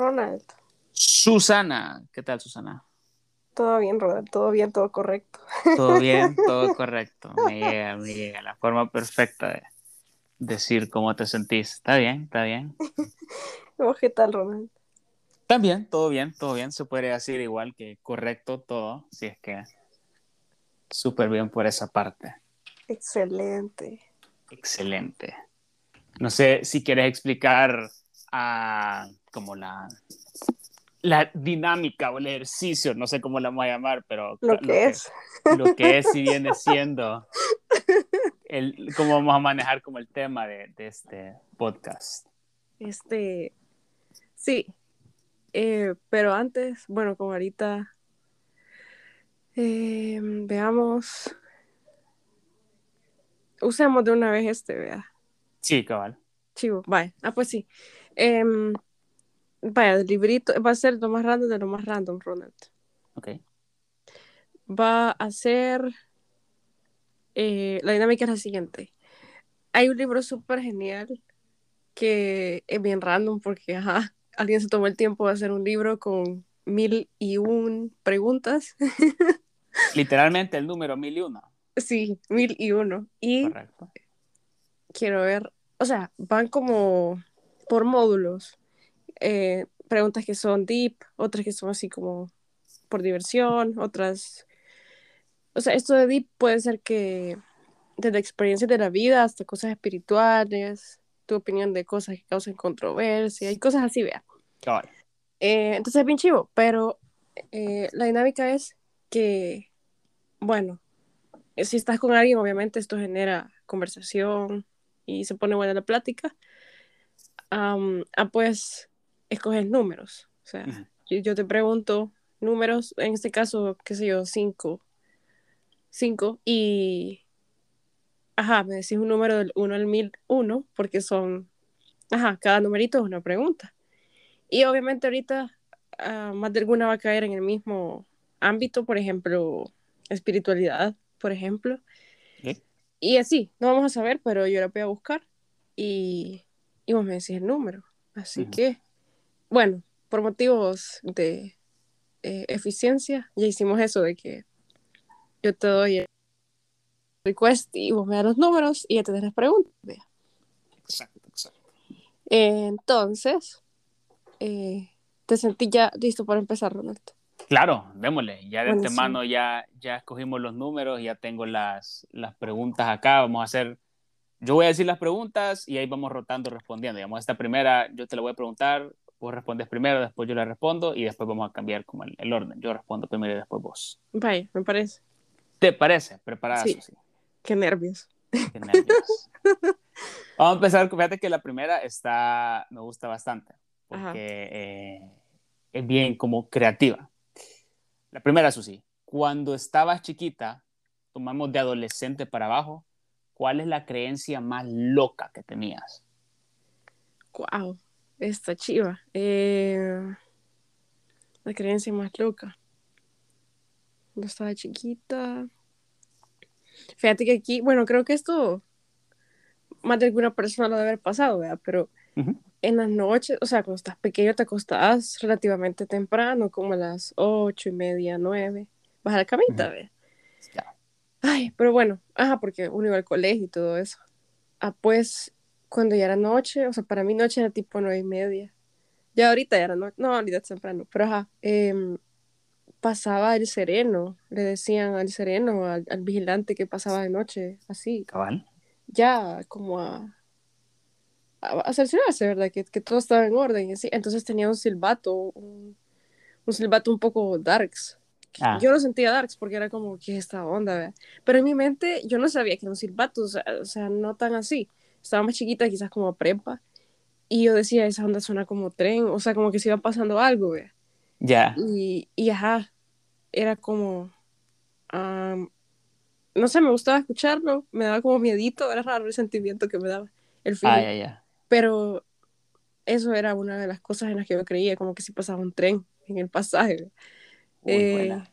Ronald. Susana, ¿qué tal Susana? Todo bien, Ronald, todo bien, todo correcto. Todo bien, todo correcto. Me llega, me llega la forma perfecta de decir cómo te sentís. Está bien, está bien. ¿Qué tal, Ronald? También, todo bien, todo bien. Se podría decir igual que correcto todo, si es que súper bien por esa parte. Excelente. Excelente. No sé si quieres explicar a como la, la dinámica o el ejercicio, no sé cómo la vamos a llamar, pero lo que es. lo que es y viene siendo el, cómo vamos a manejar como el tema de, de este podcast. Este, sí, eh, pero antes, bueno, como ahorita, eh, veamos, usemos de una vez este, vea. Sí, cabal. Chivo, vaya, ah, pues sí. Em, vaya, el librito va a ser lo más random de lo más random, Ronald. Ok. Va a ser. Eh, la dinámica es la siguiente. Hay un libro súper genial que es bien random porque, ajá, alguien se tomó el tiempo de hacer un libro con mil y un preguntas. Literalmente el número mil y uno. Sí, mil y uno. Y Correcto. quiero ver, o sea, van como por módulos. Eh, preguntas que son deep, otras que son así como por diversión, otras... O sea, esto de deep puede ser que desde experiencias de la vida hasta cosas espirituales, tu opinión de cosas que causan controversia y cosas así, vea. Eh, entonces es bien chivo, pero eh, la dinámica es que, bueno, si estás con alguien, obviamente esto genera conversación y se pone buena la plática. Ah, pues escoges números. O sea, Ujú. yo, yo te pregunto números, en este caso, qué sé yo, cinco. Cinco. Y, ajá, me decís un número del 1 al 1001, porque son, ajá, cada numerito es una pregunta. Y obviamente ahorita ah, más de alguna va a caer en el mismo ámbito, por ejemplo, espiritualidad, por ejemplo. Ok. Y así, no vamos a saber, pero yo la voy a buscar y, y vos me decís el número. Así Ujú. que, bueno, por motivos de eh, eficiencia, ya hicimos eso de que yo te doy el request y vos me das los números y ya tenés las preguntas. vea. Exacto, exacto. Entonces, eh, te sentí ya listo para empezar, Ronald. Claro, démosle. Ya de antemano ya, ya escogimos los números, ya tengo las, las preguntas acá. Vamos a hacer, yo voy a decir las preguntas y ahí vamos rotando respondiendo. Digamos, esta primera yo te la voy a preguntar, vos respondes primero, después yo la respondo y después vamos a cambiar como el, el orden. Yo respondo primero y después vos. Vaya, me parece. ¿Te parece? Preparada, Sí. Susi? Qué nervios. Qué nervios. Vamos a empezar, fíjate que la primera está, me gusta bastante, porque eh, es bien como creativa. La primera, Susi, cuando estabas chiquita, tomamos de adolescente para abajo, ¿cuál es la creencia más loca que tenías? Wow, esta chiva. Eh, la creencia más loca. Cuando estaba chiquita. Fíjate que aquí, bueno, creo que esto más de alguna persona lo debe haber pasado, ¿verdad? Pero en las noches, o sea, cuando estás pequeño te acostás relativamente temprano, como a las ocho y media, nueve. Vas a la camita, Ujú. ¿verdad? Ay, pero bueno, ajá, porque uno iba al colegio y todo eso. Ah, pues, cuando ya era noche, o sea, para mí noche era tipo nueve y media. Ya ahorita ya era noche, no, ahorita es temprano, pero ajá, em, pasaba el sereno, le decían al sereno, al, al vigilante que pasaba de noche, así, Cabal. ya como a, a, a cerciorarse, ¿verdad? Que, que todo estaba en orden así. Entonces tenía un silbato, un, un silbato un poco darks. Ah, Yo lo sentía darks porque era como, ¿qué es esta onda? ¿verdad? Pero en mi mente yo no sabía que era un silbato, o sea, o sea, no tan así. Estaba más chiquita, quizás como prepa. Y yo decía, esa onda suena como tren, o sea, como que se iba pasando algo, ¿verdad? ya. Y, y ajá, era como, am, no sé, me gustaba escucharlo, me daba como miedito, era raro el sentimiento que me daba, el feeling. Ah, ya, ya. Pero eso era una de las cosas en las que yo creía, como que si pasaba un tren en el pasaje. Uy, Eh, buena.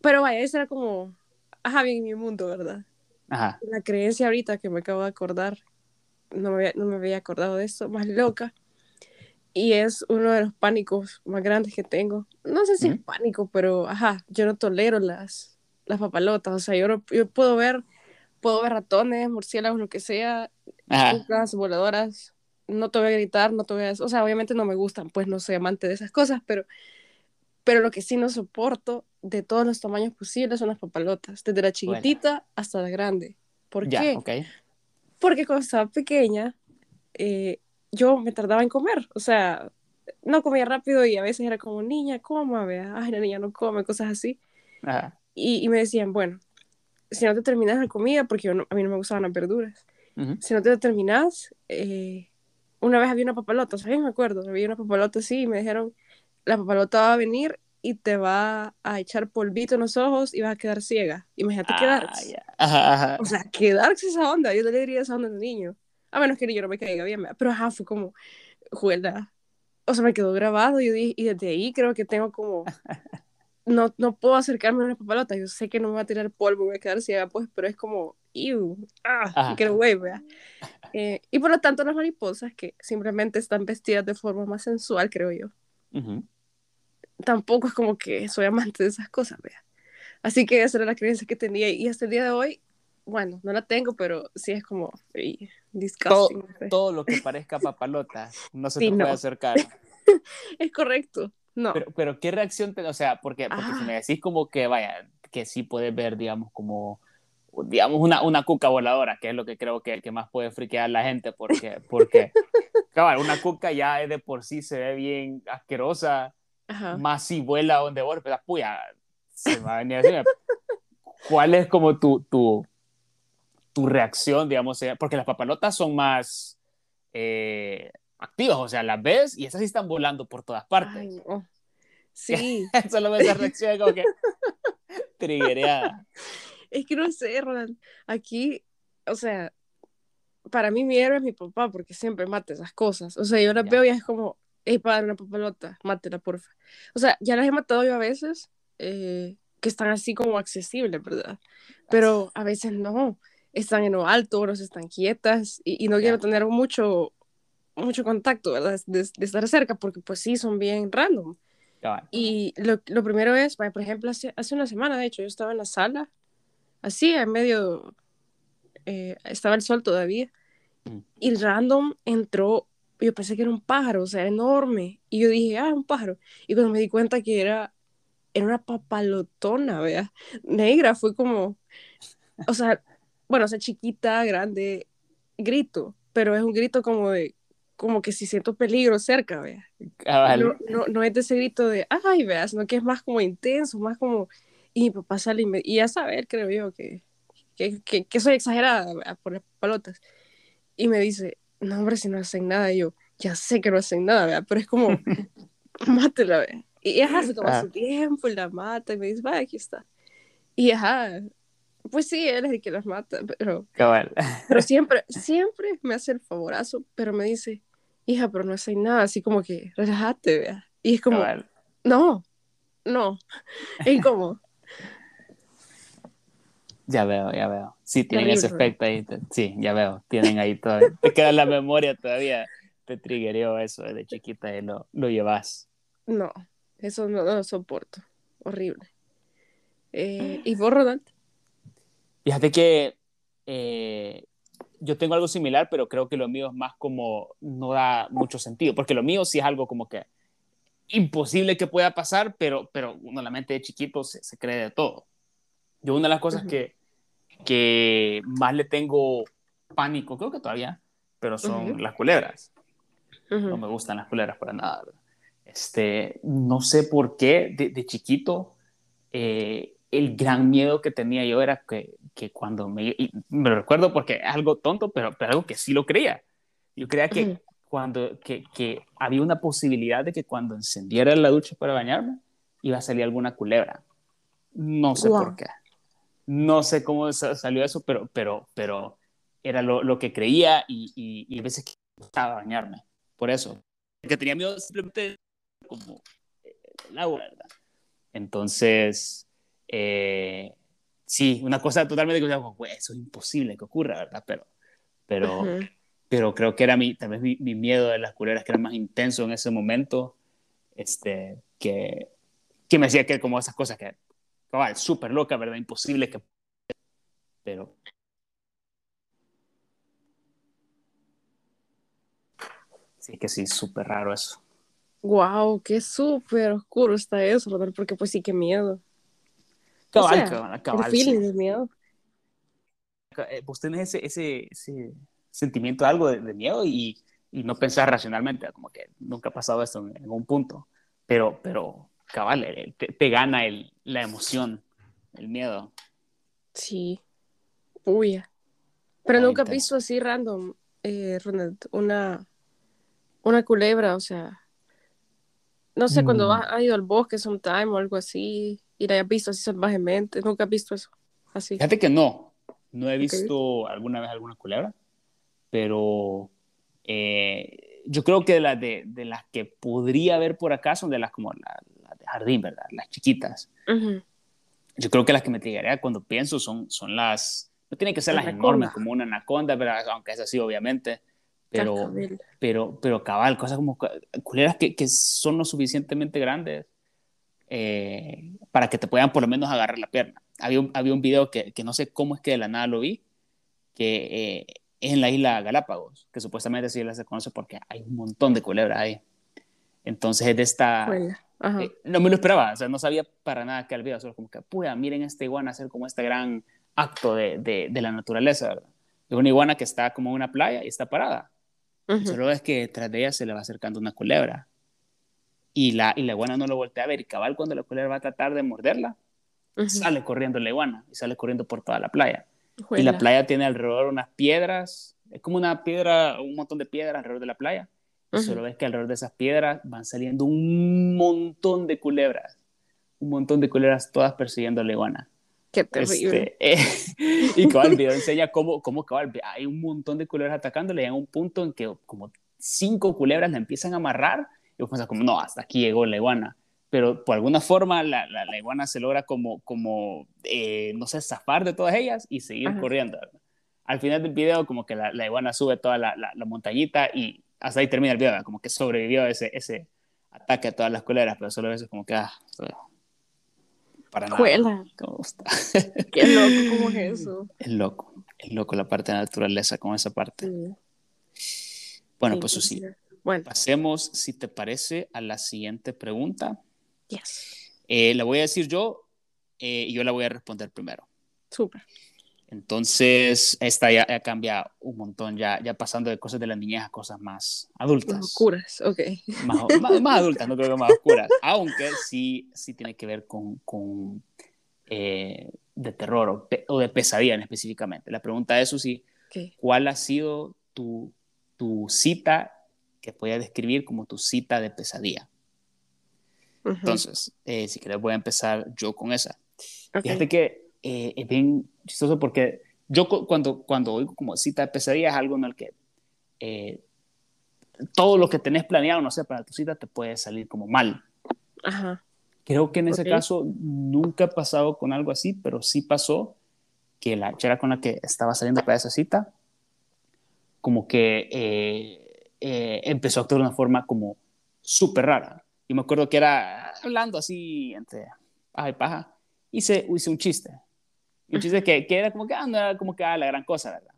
Pero vaya, ese era como, ajá, bien en mi mundo, ¿verdad? Ajá. La creencia ahorita que me acabo de acordar, no me había, no me había acordado de eso, más loca, y es uno de los pánicos más grandes que tengo. No sé si es pánico, pero ajá, yo no tolero las, las papalotas. O sea, yo, no, yo puedo ver, puedo ver ratones, murciélagos, lo que sea, cucas, voladoras. No te voy a gritar, no te voy a... O sea, obviamente no me gustan, pues no soy amante de esas cosas, pero, pero lo que sí no soporto de todos los tamaños posibles son las papalotas, desde la chiquitita hasta la grande. ¿Por qué? Porque cuando estaba pequeña, eh, yo me tardaba en comer, o sea, no comía rápido y a veces era como, niña, coma, vea, ay, la niña no come, cosas así. Y, y, me decían, bueno, si no te terminas la comida, porque yo a mí no me gustaban las verduras, si no te terminas, eh, una vez había una papalota, ¿sabes? Me acuerdo, había una papalota así y me dijeron, la papalota va a venir y te va a echar polvito en los ojos y vas a quedar ciega. Imagínate ah, quedarse. O sea, quedarse esa onda, yo le diría esa onda a un niño. A menos que yo no me caiga bien, pero ajá, fue como, juela. O sea, me quedó grabado y, dije, y desde ahí creo que tengo como, no, no puedo acercarme a una papalota. Yo sé que no me va a tirar polvo, me voy a quedar ciega, pues, pero es como, ew, ah, qué güey, vea. Eh, y por lo tanto, las mariposas que simplemente están vestidas de forma más sensual, creo yo. Tampoco es como que soy amante de esas cosas, vea. Así que esa era la creencia que tenía y hasta el día de hoy bueno, no la tengo, pero sí es como disgusting. Todo, lo que parezca papalota no se te puede acercar. es correcto, no. Pero, pero ¿qué reacción te, o sea, porque, porque si me ah. decís como que, vaya, que sí puedes ver, digamos, como, digamos, una, una cuca voladora, que es lo que creo que, que más puede friquear a la gente, porque, porque, cabal, una cuca ya de por sí se ve bien asquerosa, más si vuela donde vos, pero puya, se va a venir así. ¿Cuál es como tu, tu, tu reacción, digamos, porque las papalotas son más eh, activas, o sea, las ves y esas sí están volando por todas partes. Sí. Solo ves la reacción como que triguereada. Es que no sé, Roland, aquí, o sea, para mí mi héroe es mi papá, porque siempre mata esas cosas. O sea, yo las veo y es como, hey, padre, una papalota, mátela, porfa. O sea, ya las he matado yo a veces, eh, que están así como accesibles, ¿verdad? Pero a veces no están en lo alto, otros están quietas y, no quiero tener mucho, mucho contacto, ¿verdad? De, estar cerca porque pues sí, son bien random. Y lo, lo, primero es, por ejemplo, hace, hace, una semana, de hecho, yo estaba en la sala, así, en medio, eh, estaba el sol todavía, mm. y random entró, yo pensé que era un pájaro, o sea, enorme, y yo dije, ah, un pájaro, y cuando me di cuenta que era, era una papalotona, vea, negra, fue como, o sea, bueno, o sea, chiquita, grande, grito, pero es un grito como de, como que si siento peligro cerca, vea. No, no, no, es de ese grito de, ay, vea, sino que es más como intenso, más como, y mi papá sale y, me, y ya sabe, creo yo, que, que, que, soy exagerada por las palotas. Y me dice, no, hombre, si no hacen nada, y yo, ya sé que no hacen nada, vea, pero es como, mátela, vea. Y ajá, se toma su tiempo y la mata y me dice, vaya, aquí está. Y ajá, pues sí, él es el que las mata, pero. Pero siempre, siempre me hace el favorazo, pero me dice, hija, pero no hace nada, así como que relájate. Y es como, no, no, es como. Ya veo, ya veo. Sí, tienen ese efecto ahí. Sí, ya veo. Tienen ahí todo. Te queda la memoria todavía. Te triggereó eso desde chiquita y lo, lo llevas. No, eso no, lo soporto. Horrible. Eh, ¿Y vos, Rodante? Fíjate que eh, yo tengo algo similar, pero creo que lo mío es más como no da mucho sentido, porque lo mío sí es algo como que imposible que pueda pasar, pero, pero uno la mente de chiquito se, se cree de todo. Yo una de las cosas que, que más le tengo pánico, creo que todavía, pero son las culebras. No me gustan las culebras para nada. Este, no sé por qué de, de chiquito eh, el gran miedo que tenía yo era que, que cuando me, me lo recuerdo porque es algo tonto, pero, pero algo que sí lo creía. Yo creía que cuando, que, que había una posibilidad de que cuando encendiera la ducha para bañarme, iba a salir alguna culebra. No sé por qué. No sé cómo salió eso, pero, pero, pero era lo, lo que creía y, y, y, a veces que estaba bañarme. Por eso. Que tenía miedo simplemente como el agua, ¿verdad? Entonces, eh, sí, una cosa totalmente que eso es imposible que ocurra, ¿verdad? Pero, pero, pero creo que era mi, tal vez mi, mi, miedo de las culebras que era más intenso en ese momento, este, que, que me decía que como esas cosas que, cabal, súper loca, ¿verdad? Imposible que... Pero... Sí, que sí, súper raro eso. Wow, qué súper oscuro está eso, Rodolfo, porque pues sí, qué miedo. Cabal, o sea, cabal, cabal. El feeling sí. de miedo. Eh, Vos tenés ese, ese, ese sentimiento de algo de, de miedo y, y, no pensar racionalmente, como que nunca ha pasado esto en, en un punto, pero, pero cabal, eh, te, te gana el, la emoción, el miedo. Sí, uy. Pero nunca he visto así random, eh, Ronald, una, una culebra, o sea, no sé, mm. cuando has ido al bosque sometime o algo así, y la hayas visto así salvajemente, nunca has visto eso, así. Fíjate que no, no he visto okay. alguna vez alguna culebra, pero eh, yo creo que de, la, de, de, las que podría haber por acá son de las como la jardín, ¿verdad? Las chiquitas. Uh -huh. Yo creo que las que me llegaría cuando pienso son, son las, no tienen que ser las, las enormes como una anaconda, ¿verdad? aunque es así obviamente, pero, pero, pero cabal, cosas como culeras que, que son lo suficientemente grandes eh, para que te puedan por lo menos agarrar la pierna. Había un, había un video que, que no sé cómo es que de la nada lo vi, que eh, es en la isla Galápagos, que supuestamente sí la se conoce porque hay un montón de culebras ahí. Entonces es de esta... Eh, no me lo esperaba, o sea, no sabía para nada que video, solo como que, puya, miren esta iguana hacer como este gran acto de, de, de la naturaleza, ¿verdad? Es una iguana que está como en una playa y está parada. Uh -huh. Solo es que detrás de ella se le va acercando una culebra. Y la, y la iguana no lo voltea a ver. Y cabal, cuando la culebra va a tratar de morderla, uh -huh. sale corriendo la iguana y sale corriendo por toda la playa. Juela. Y la playa tiene alrededor unas piedras, es como una piedra, un montón de piedras alrededor de la playa. Uh -huh. Solo ves que alrededor de esas piedras van saliendo un montón de culebras. Un montón de culebras todas persiguiendo a la iguana. Qué terrible. Este, eh, y cabal, el video enseña cómo, cómo cabal, hay un montón de culebras atacándole en un punto en que como cinco culebras la empiezan a amarrar y vos pensás como, no, hasta aquí llegó la iguana. Pero por alguna forma la, la, la iguana se logra como, como eh, no sé, zafar de todas ellas y seguir Ajá. corriendo. Al final del video como que la, la iguana sube toda la, la, montañita y hasta ahí termina el video, como que sobrevivió ese, ese ataque a todas las culebras, pero solo a veces como que, ah, para nada. ¿Cómo está? Qué loco, ¿cómo es eso? Es loco, es loco la parte de la naturaleza con esa parte. Sí. Bueno, sí, pues sí. sí. Bueno. Pasemos, si te parece, a la siguiente pregunta. Yes. Eh, la voy a decir yo eh, y yo la voy a responder primero. Súper. Entonces, esta ya, ya, cambia un montón, ya, ya pasando de cosas de la niñez a cosas más adultas. Más oscuras, ok. Más, más, más, adultas, no creo que más oscuras. Aunque sí, sí tiene que ver con, con eh, de terror o, pe o, de pesadilla específicamente. La pregunta es, sí, okay. ¿cuál ha sido tu, tu cita que puedes describir como tu cita de pesadilla? Uh -huh. Entonces, eh, si quieres voy a empezar yo con esa. Okay. Fíjate que eh, es bien chistoso porque yo cuando, cuando oigo como cita de pesadilla es algo en el que eh, todo lo que tenés planeado, no sé, para tu cita te puede salir como mal. Ajá. Creo que en ese okay. caso nunca he pasado con algo así, pero sí pasó que la chera con la que estaba saliendo para esa cita, como que eh, eh, empezó a actuar de una forma como súper rara. Y me acuerdo que era hablando así entre paja y paja, hice, hice un chiste un chiste que, que, era como que, ah, no era como que ah, la gran cosa, ¿verdad?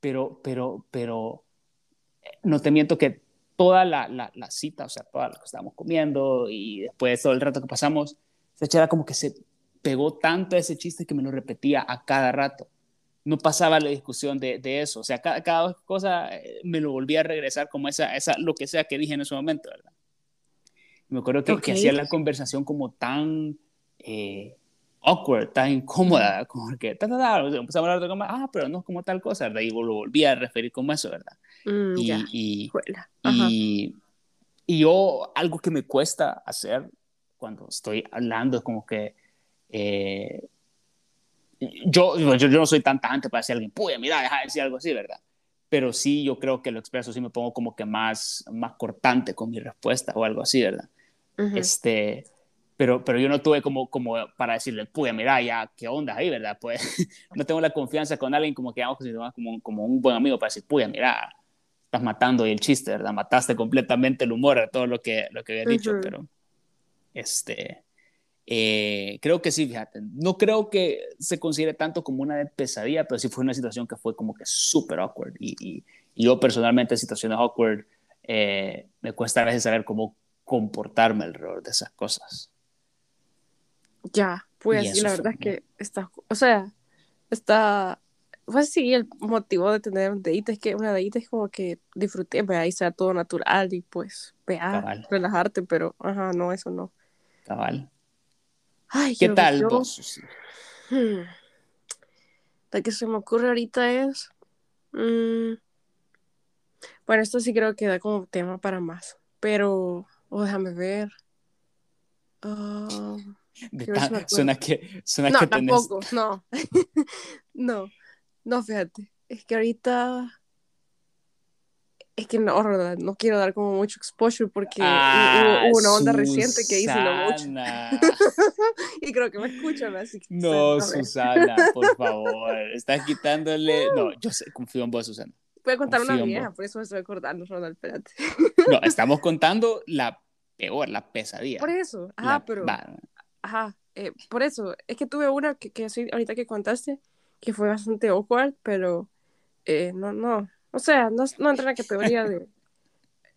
Pero, pero, pero, no te miento que toda la, la, la cita, o sea, todo lo que estábamos comiendo y después todo el rato que pasamos, se era como que se pegó tanto ese chiste que me lo repetía a cada rato. No pasaba la discusión de, de eso, o sea, cada, cada, cosa eh, me lo volvía a regresar como esa, esa, lo que sea que dije en ese momento, ¿verdad? Me acuerdo que, okay. que hacía la conversación como tan... Eh, awkward, tan incómoda, como que ta, ta, ta, empezamos a hablar de como, ah, pero no es como tal cosa, ¿verdad? Y lo volví a referir como eso, ¿verdad? Mm, y, ya. y, y, y, yo, algo que me cuesta hacer cuando estoy hablando es como que eh, yo, yo, yo, no soy tan tajante para decir a alguien, puya, mira, deja de decir algo así, ¿verdad? Pero sí, yo creo que lo expreso, sí me pongo como que más, más cortante con mi respuesta o algo así, ¿verdad? Uh -huh. Este pero, pero yo no tuve como, como para decirle, pues mira, ya, ¿qué onda ahí, verdad? Pues no tengo la confianza con alguien como que vamos como, como un buen amigo para decir, pues mira, estás matando y el chiste, ¿verdad? Mataste completamente el humor a todo lo que, lo que había dicho, pero este, eh, creo que sí, fíjate, no creo que se considere tanto como una pesadilla, pero sí fue una situación que fue como que súper awkward y, y, yo personalmente en situaciones awkward eh, me cuesta a veces saber cómo comportarme alrededor de esas cosas. Ya, pues, y la verdad es que está, o sea, está, pues sí, el motivo de tener un date es que una date es como que disfruté, vea, y sea todo natural y pues, vea, relajarte, pero, ajá, no, eso no. Cabal. Ay, ¿Qué tal vos? Hmm. Lo que se me ocurre ahorita es, mm, bueno, esto sí creo que da como tema para más, pero, oh, déjame ver. Uh, suena que, suena no, que tampoco, no. no, no, fíjate. Es que ahorita. Es que no, no quiero dar como mucho exposure porque ah, hubo, una onda reciente que hice no mucho. y creo que me escuchan, así que. No, Susana, por favor. Estás quitándole. No, yo sé, confío en vos, Susana. Voy a contar una vieja, por eso me estoy acordando, Ronald, espérate. no, estamos contando la peor, la pesadilla. Por eso, ajá, pero. Ajá, eh, por eso, es que tuve una que, que ahorita que contaste, que fue bastante awkward, pero eh, no, no, o sea, no, no entra en la categoría de...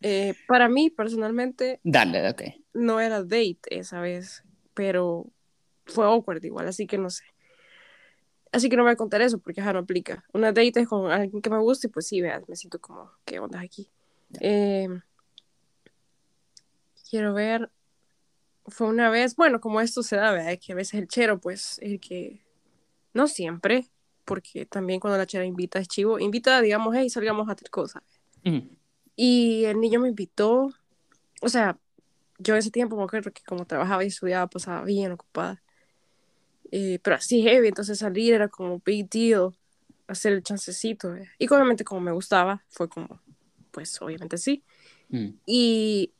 Eh, para mí, personalmente... Dale, ok. No era date esa vez, pero fue awkward igual, así que no sé. Así que no voy a contar eso porque ya no aplica. Una date es con alguien que me gusta y pues sí, veas, me siento como, ¿qué onda aquí? quiero ver fue una vez, bueno, como esto se da, ¿verdad? Que a veces el chero, pues, el que, no siempre, porque también cuando la chera invita es chivo, invita, digamos, hey, salgamos a hacer cosas. Y el niño me invitó, o sea, yo ese tiempo me acuerdo que como trabajaba y estudiaba, pasaba bien ocupada. Eh, pero así heavy, entonces salir era como big deal, hacer el chancecito. Y obviamente como me gustaba, fue como, pues obviamente sí. Mm. Y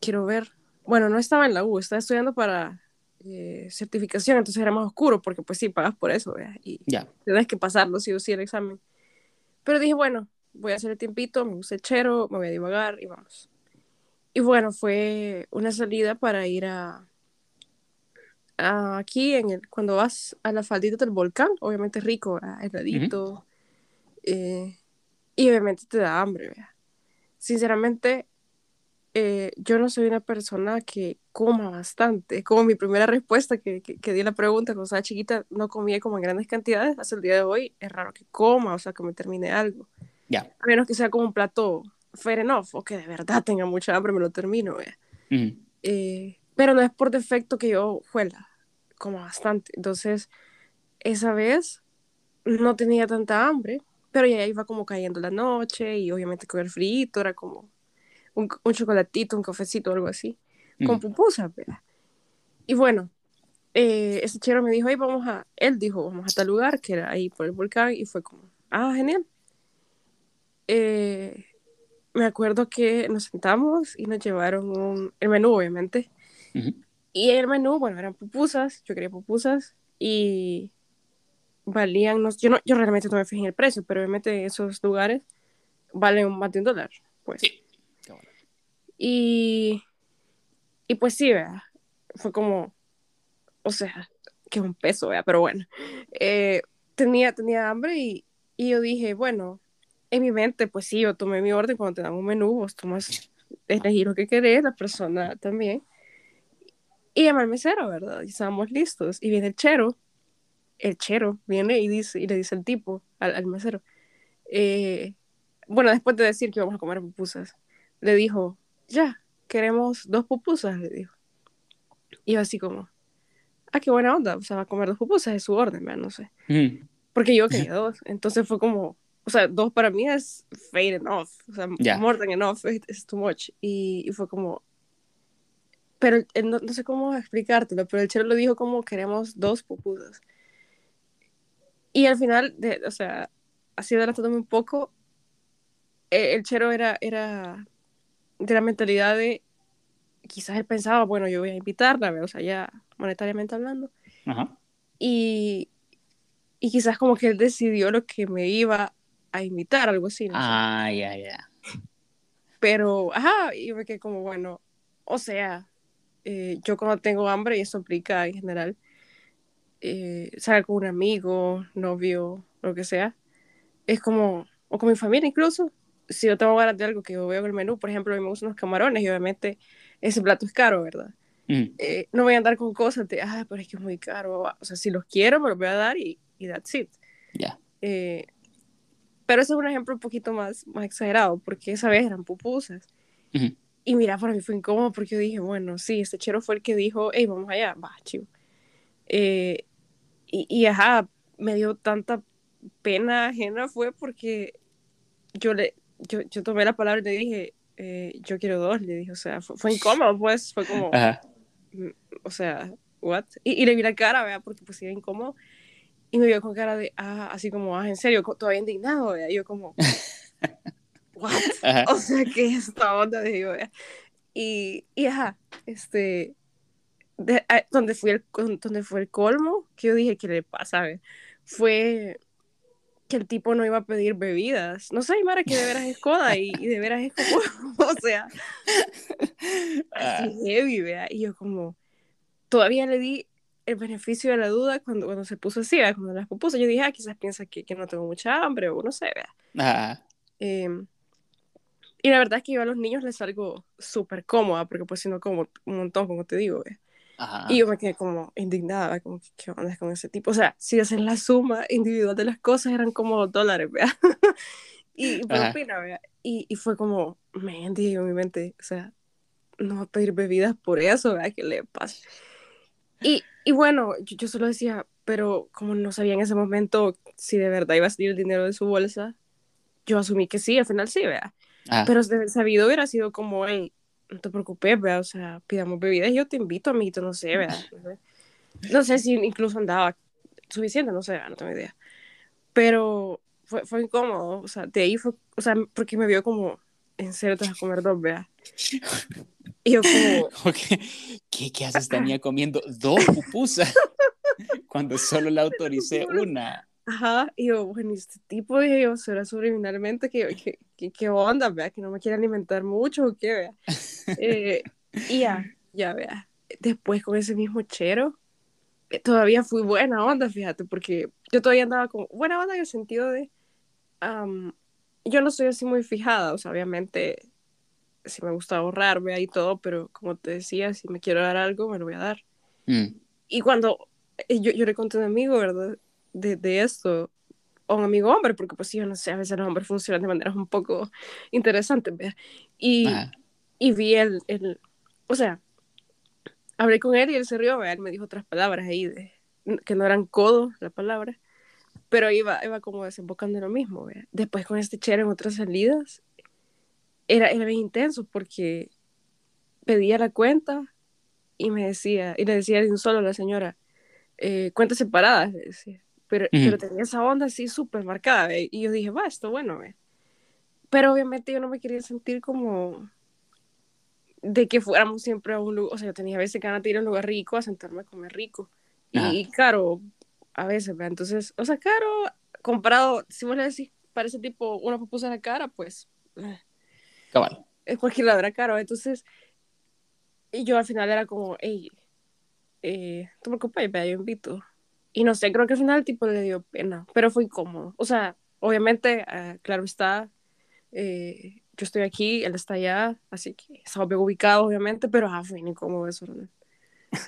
quiero ver, bueno, no estaba en la U, estaba estudiando para eh, certificación, entonces era más oscuro, porque pues sí, pagas por eso, y tienes que pasarlo, sí o sí, el examen. Pero dije, bueno, voy a hacer el tiempito, me gusta el chero, me voy a divagar y vamos. Y bueno, fue una salida para ir a, aquí, en el, cuando vas a la faldita del volcán, obviamente rico, heladito, eh, y obviamente te da hambre, ¿verdad? Sinceramente, eh, yo no soy una persona que coma bastante. Como mi primera respuesta que, que, di a la pregunta, cuando estaba chiquita, no comía como en grandes cantidades. Hasta el día de hoy es raro que coma, o sea, que me termine algo. Ya. A menos que sea como un plato fair enough, o que de verdad tenga mucha hambre, me lo termino. Eh, pero no es por defecto que yo juela, como bastante. Entonces, esa vez no tenía tanta hambre, pero ya iba como cayendo la noche y obviamente con el frío era como un, chocolatito, un cafecito, algo así, con pupusas, Y bueno, eh, ese chero me dijo, ahí vamos a, él dijo, vamos a tal lugar, que era ahí por el volcán, y fue como, ah, genial. Eh, me acuerdo que nos sentamos y nos llevaron un, el menú, obviamente. Y el menú, bueno, eran pupusas, yo quería pupusas, y valían, no, yo, no, yo realmente no me fijé en el precio, pero obviamente esos lugares valen más de un dólar, pues. Sí. Y, y pues sí, vea, fue como, o sea, que un peso, vea, pero bueno, eh, tenía, tenía hambre y, y, yo dije, bueno, en mi mente, pues sí, yo tomé mi orden cuando te dan un menú, vos tomas, elegir lo que querés, la persona también. Y llama al mesero, ¿verdad? Y estábamos listos. Y viene el chero, el chero viene y, dice, y le dice el tipo al, al mesero, eh, bueno, después de decir que íbamos a comer pupusas, le dijo, ya, queremos dos pupusas, le dijo. Y yo así como, ah, qué buena onda, o sea, va a comer dos pupusas, es su orden, ¿verdad? no sé. Mm. Porque yo quería dos, entonces fue como, o sea, dos para mí es fade enough, o sea, more than enough, es too much. Y, fue como, pero no, no, sé cómo explicártelo, pero el chero lo dijo como queremos dos pupusas. Y al final, de, o sea, así adelantándome un poco, eh, el chero era, era de la mentalidad de, quizás él pensaba, bueno, yo voy a invitarla, o sea, ya monetariamente hablando. Y, y quizás como que él decidió lo que me iba a invitar, algo así. ¿no? Ah, ya, ya. Pero, ajá, y me quedé como, bueno, o sea, eh, yo cuando tengo hambre, y eso aplica en general, eh, salir con un amigo, novio, lo que sea, es como, o con mi familia incluso, si yo tengo ganas de algo que yo veo en el menú, por ejemplo, a mí me gustan los camarones y obviamente ese plato es caro, ¿verdad? Mm. Eh, no voy a andar con cosas de, ah, pero es que es muy caro. O sea, si los quiero, me los voy a dar y, y that's it. Ya. Eh, pero ese es un ejemplo un poquito más, más exagerado, porque esa vez eran pupusas. Y mira, para mí fue incómodo porque yo dije, bueno, sí, este chero fue el que dijo, hey, vamos allá, va, chivo. Eh, y, y, ajá, me dio tanta pena ajena fue porque yo le, yo, yo tomé la palabra y le dije, eh, yo quiero dos, le dije, o sea, fue, incómodo, pues, fue como, mm, o sea, what? Y, le vi la cara, vea, porque pues era incómodo, y me vio con cara de, ah, así como, ah, en serio, todavía indignado, vea, y yo como, what? O sea, ¿qué es esta onda? Digo, vea. Y, y ajá, este, de, ah, donde, fui el, donde fue el colmo, que yo dije, ¿qué le pasa? Fue que el tipo no iba a pedir bebidas. No sé, Mara, que de veras es coda y, de veras es como, o sea, así ah. heavy, vea. Y yo como, todavía le di el beneficio de la duda cuando, cuando se puso así, ¿vea? cuando las puso. Yo dije, ah, quizás piensa que, que no tengo mucha hambre o no sé, vea. Em, y la verdad es que yo a los niños les salgo súper cómoda, porque pues si no como un montón, como te digo, vea. Y yo me quedé como indignada, como, ¿qué onda con ese tipo? O sea, si hacen la suma individual de las cosas, eran como dólares, ¿vea? y propina, ¿vea? Y, y fue como, me en mi mente, o sea, no va a pedir bebidas por eso, ¿vea? ¿Qué le pasa? Y, y bueno, yo, yo, solo decía, pero como no sabía en ese momento si de verdad iba a salir el dinero de su bolsa, yo asumí que sí, al final sí, vea. Ah. Pero de sabido hubiera sido como, hey, no te preocupes, vea, o sea, pidamos bebidas, yo te invito, amiguito, no sé, vea. No sé si incluso andaba suficiente, no sé, no tengo idea. Pero fue, fue incómodo, o sea, de ahí fue, o sea, porque me vio como, en serio te vas a comer dos, vea. Y yo como... ¿Qué, qué haces, Tania, comiendo dos pupusas? cuando solo le autoricé una. Ajá, y yo, bueno, este tipo, dije yo, será subliminalmente que, que, que, que, onda, vea, que no me quiere alimentar mucho o qué, vea. Eh, y ya, ya, vea. Después con ese mismo chero, eh, todavía fui buena onda, fíjate, porque yo todavía andaba como buena onda en el sentido de, yo no soy así muy fijada, o sea, obviamente, si me gusta ahorrar, vea, y todo, pero como te decía, si me quiero dar algo, me lo voy a dar. Mm. Y cuando eh, yo, yo le conté a un amigo, ¿verdad? De, de esto o un amigo hombre, porque pues yo no sé, a veces los hombres funcionan de maneras un poco interesantes, ¿verdad? Y, y vi el, el, o sea, hablé con él y él se rió, él me dijo otras palabras ahí, de, que no eran codo la palabra, pero iba, iba como desembocando en lo mismo, ¿verdad? Después con este chero en otras salidas, era, era bien intenso porque pedía la cuenta y me decía, y le decía de un solo a la señora, eh, cuentas separadas, le decía pero, pero tenía esa onda así súper marcada, y yo dije, va, esto bueno, ¿ve? pero obviamente yo no me quería sentir como de que fuéramos siempre a un lugar, o sea, yo tenía a veces ganas de ir a un lugar rico, a sentarme a comer rico, y, claro, a veces, ¿ve? entonces, o sea, claro, comparado, si vos le decís para ese tipo una pupusa en la cara, pues... Eh, Cabal. Es cualquier ladra caro, entonces, y yo al final era como, hey, eh, tú me preocupes, yo invito, y no sé, creo que al final el tipo le dio pena, pero fue incómodo. O sea, obviamente, eh, claro está, eh, yo estoy aquí, él está allá, así que estaba bien ubicado, obviamente, pero ah, fue incómodo eso, ¿no?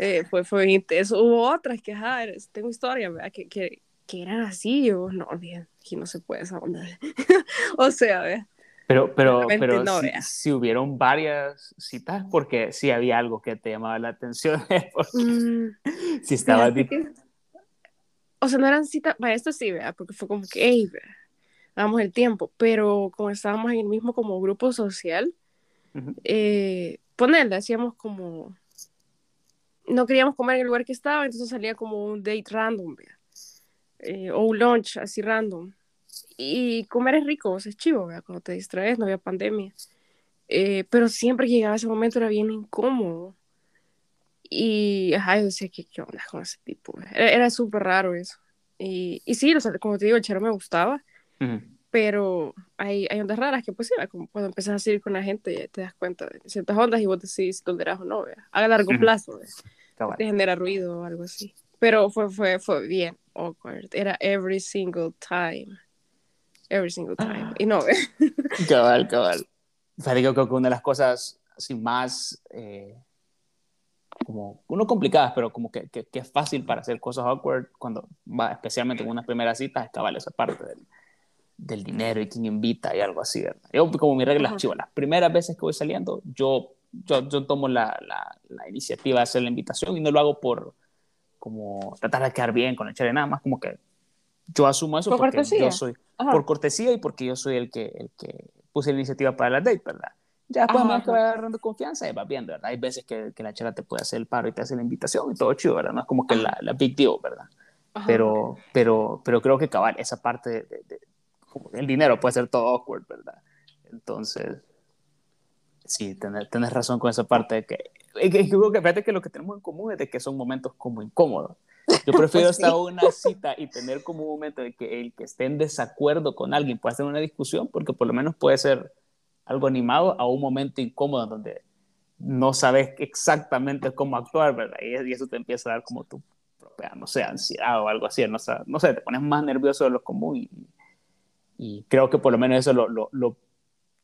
eh, fue, fue intenso. Hubo otras que, ajá, tengo historia, ¿verdad? Que, que, que eran así, yo, no, bien, aquí no se puede esa onda. o sea, ¿verdad? Pero, pero, pero si, hubieron varias citas, porque si había algo que te llamaba la atención, mm, si estaba o sea, no eran citas, para esto sí, ¿verdad? Porque fue como que, hey, damos el tiempo, pero como estábamos en el mismo como grupo social, eh, ponerle, hacíamos como, no queríamos comer en el lugar que estaba, entonces salía como un date random, ¿verdad? Eh, o un lunch así random. Y comer es rico, o sea, es chivo, ¿verdad? Cuando te distraes, no había pandemia. Eh, pero siempre que llegaba ese momento era bien incómodo. Y, ajá, yo decía, ¿qué, qué onda con ese tipo? Era, era súper raro eso. Y, y sí, o sea, como te digo, el chero me gustaba, pero hay, hay ondas raras que pues sí, como cuando empiezas a salir con la gente te das cuenta de ciertas ondas y vos decís dónde eras o no, ¿vea? a largo plazo, te genera ruido o algo así. Pero fue, fue, fue bien awkward, era every single time, every single time, y no, cabal, cabal. Yo creo que una de las cosas así más, eh, como, uno complicadas, pero como que, que, es fácil para hacer cosas awkward cuando va, especialmente en unas primeras citas, es cabal esa parte del del dinero y quién invita y algo así, ¿verdad? Yo, como mi regla es las primeras veces que voy saliendo, yo, yo, yo tomo la, la, la, iniciativa de hacer la invitación y no lo hago por como tratar de quedar bien con el chere, nada más como que yo asumo eso por porque cortesía. yo soy, por cortesía y porque yo soy el que, el que puse la iniciativa para la date, ¿verdad? Ya después me va agarrando confianza y va viendo, ¿verdad? Hay veces que, que, la chera te puede hacer el paro y te hace la invitación y todo chido, ¿verdad? No es como que la, la, big deal, ¿verdad? Pero, pero, pero creo que cabal, esa parte de, de, el dinero puede ser todo awkward, ¿verdad? Entonces, sí, tenés, tenés razón con esa parte de que, creo que fíjate que lo que tenemos en común es de que son momentos como incómodos. Yo prefiero estar en una cita y tener como un momento de que el que esté en desacuerdo con alguien pueda hacer una discusión, porque por lo menos puede ser algo animado a un momento incómodo donde no sabes exactamente cómo actuar, ¿verdad? Y, eso te empieza a dar como tu propia, no sé, ansiedad o algo así, no, no sé, te pones más nervioso de lo común y, y creo que por lo menos eso lo, lo, lo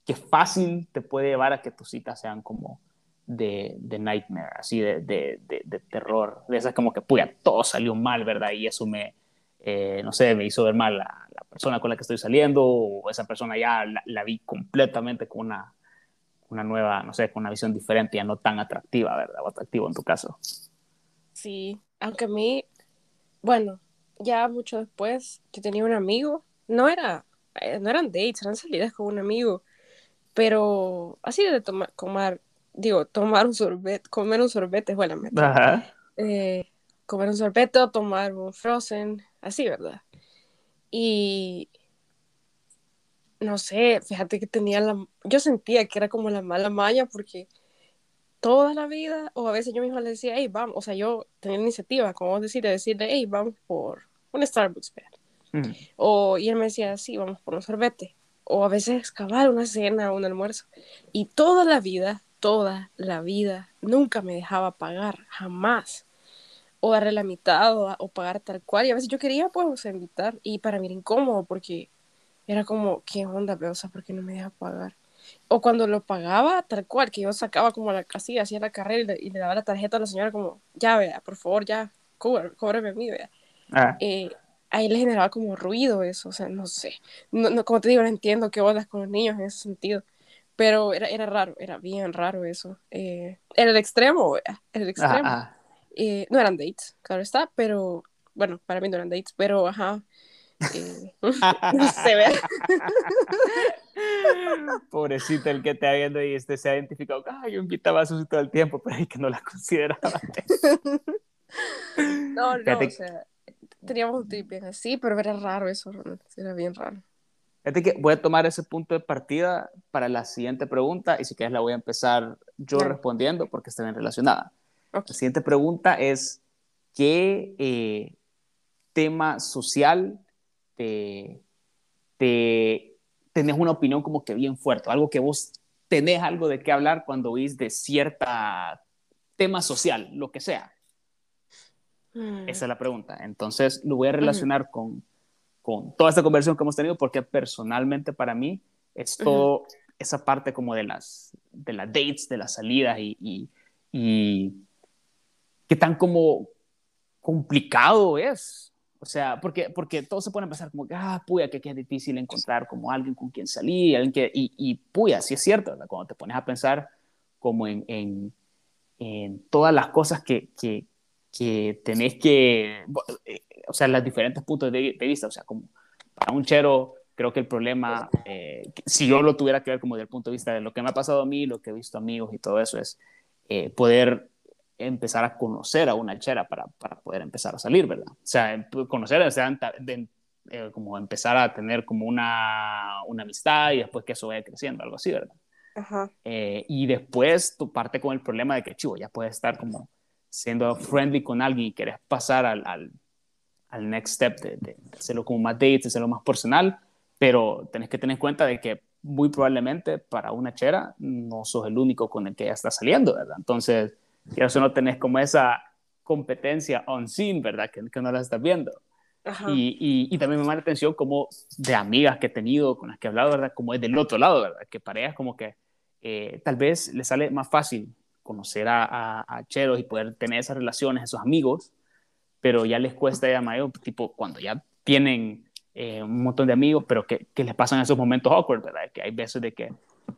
que fácil te puede llevar a que tus citas sean como de, de nightmare, así de, de, de, terror, de esas como que, puya, todo salió mal, ¿verdad? Y eso me, eh, no sé, me hizo ver mal la, persona con la que estoy saliendo, o esa persona ya la, la, vi completamente con una, una nueva, no sé, con una visión diferente, ya no tan atractiva, ¿verdad? O atractivo en tu caso. Sí, aunque a mí, bueno, ya mucho después, yo tenía un amigo, no era eh, no eran dates, eran salidas con un amigo, pero así de tomar, comer, digo, tomar un sorbete, comer un sorbete bueno eh, comer un sorbete tomar un frozen, así, ¿verdad? Y no sé, fíjate que tenía la, yo sentía que era como la mala malla porque toda la vida, o a veces yo misma le decía, hey, vamos, o sea, yo tenía iniciativa, como decir, de decirle, hey, vamos por un Starbucks. Mm. O, y él me decía, sí, vamos por un sorbete. O a veces excavar una cena, un almuerzo. Y toda la vida, toda la vida, nunca me dejaba pagar, jamás. O darle la mitad o, pagar tal cual. Y a veces yo quería, pues, invitar. Y para mí era incómodo porque era como, ¿qué onda, pero, o sea, ¿por qué no me deja pagar? O cuando lo pagaba, tal cual, que yo sacaba como la casilla, hacía la carrera y le, daba la tarjeta a la señora como, ya, vea, por favor, ya, cóbreme a mí, vea. Ah. Eh, a él le generaba como ruido eso, o sea, no sé. No, como te digo, no entiendo qué bolas con los niños en ese sentido. Pero era, era raro, era bien raro eso. Eh, era el extremo, era el extremo. Eh, no eran dates, claro está, pero bueno, para mí no eran dates, pero ajá. Eh, no sé, vea. Pobrecito el que te ha viendo y este se ha identificado. Ah, yo invitaba a Susi todo el tiempo, pero hay que no la consideraba. no, no, o sea, teníamos un trip bien así, pero era raro eso, era bien raro. Fíjate que voy a tomar ese punto de partida para la siguiente pregunta y si quieres la voy a empezar yo respondiendo porque está bien relacionada. La siguiente pregunta es, ¿qué eh, tema social te, te, tenés una opinión como que bien fuerte? Algo que vos tenés algo de qué hablar cuando oís de cierta tema social, lo que sea. Mm. Esa es la pregunta. Entonces, lo voy a relacionar con, con, toda esta conversación que hemos tenido porque personalmente para mí es todo esa parte como de las, de las dates, de las salidas y, y, y qué tan como complicado es. O sea, porque, porque todo se a pensar como que, ah, puya, que, es difícil encontrar como alguien con quien salir, alguien que, y, y puya, sí es cierto, cuando te pones a pensar como en, en, en todas las cosas que, que, que tenés que, eh, o sea, los diferentes puntos de, vista, o sea, como para un chero, creo que el problema, eh, si yo lo tuviera que ver como desde el punto de vista de lo que me ha pasado a mí, lo que he visto amigos y todo eso, es eh, poder empezar a conocer a una chera para, para, poder empezar a salir, ¿verdad? O sea, conocer, o sea, como empezar a tener como una, una amistad y después que eso vaya creciendo, algo así, ¿verdad? Ajá. y después tu parte con el problema de que, chivo, ya puedes estar como siendo friendly con alguien y querés pasar al, al, al next step de, hacerlo como más dates, de hacerlo más personal, pero tenés que tener en cuenta de que muy probablemente para una chera no sos el único con el que ya está saliendo, ¿verdad? Entonces, ya eso no tenés como esa competencia on scene, ¿verdad? Que, que no la estás viendo. Y, y, también me llama la atención como de amigas que he tenido, con las que he hablado, ¿verdad? Como es del otro lado, ¿verdad? Que parejas como que eh, tal vez les sale más fácil conocer a, a, cheros y poder tener esas relaciones, esos amigos, pero ya les cuesta ya mayor, tipo cuando ya tienen eh, un montón de amigos, pero que, que, les pasan esos momentos awkward, ¿verdad? Que hay veces de que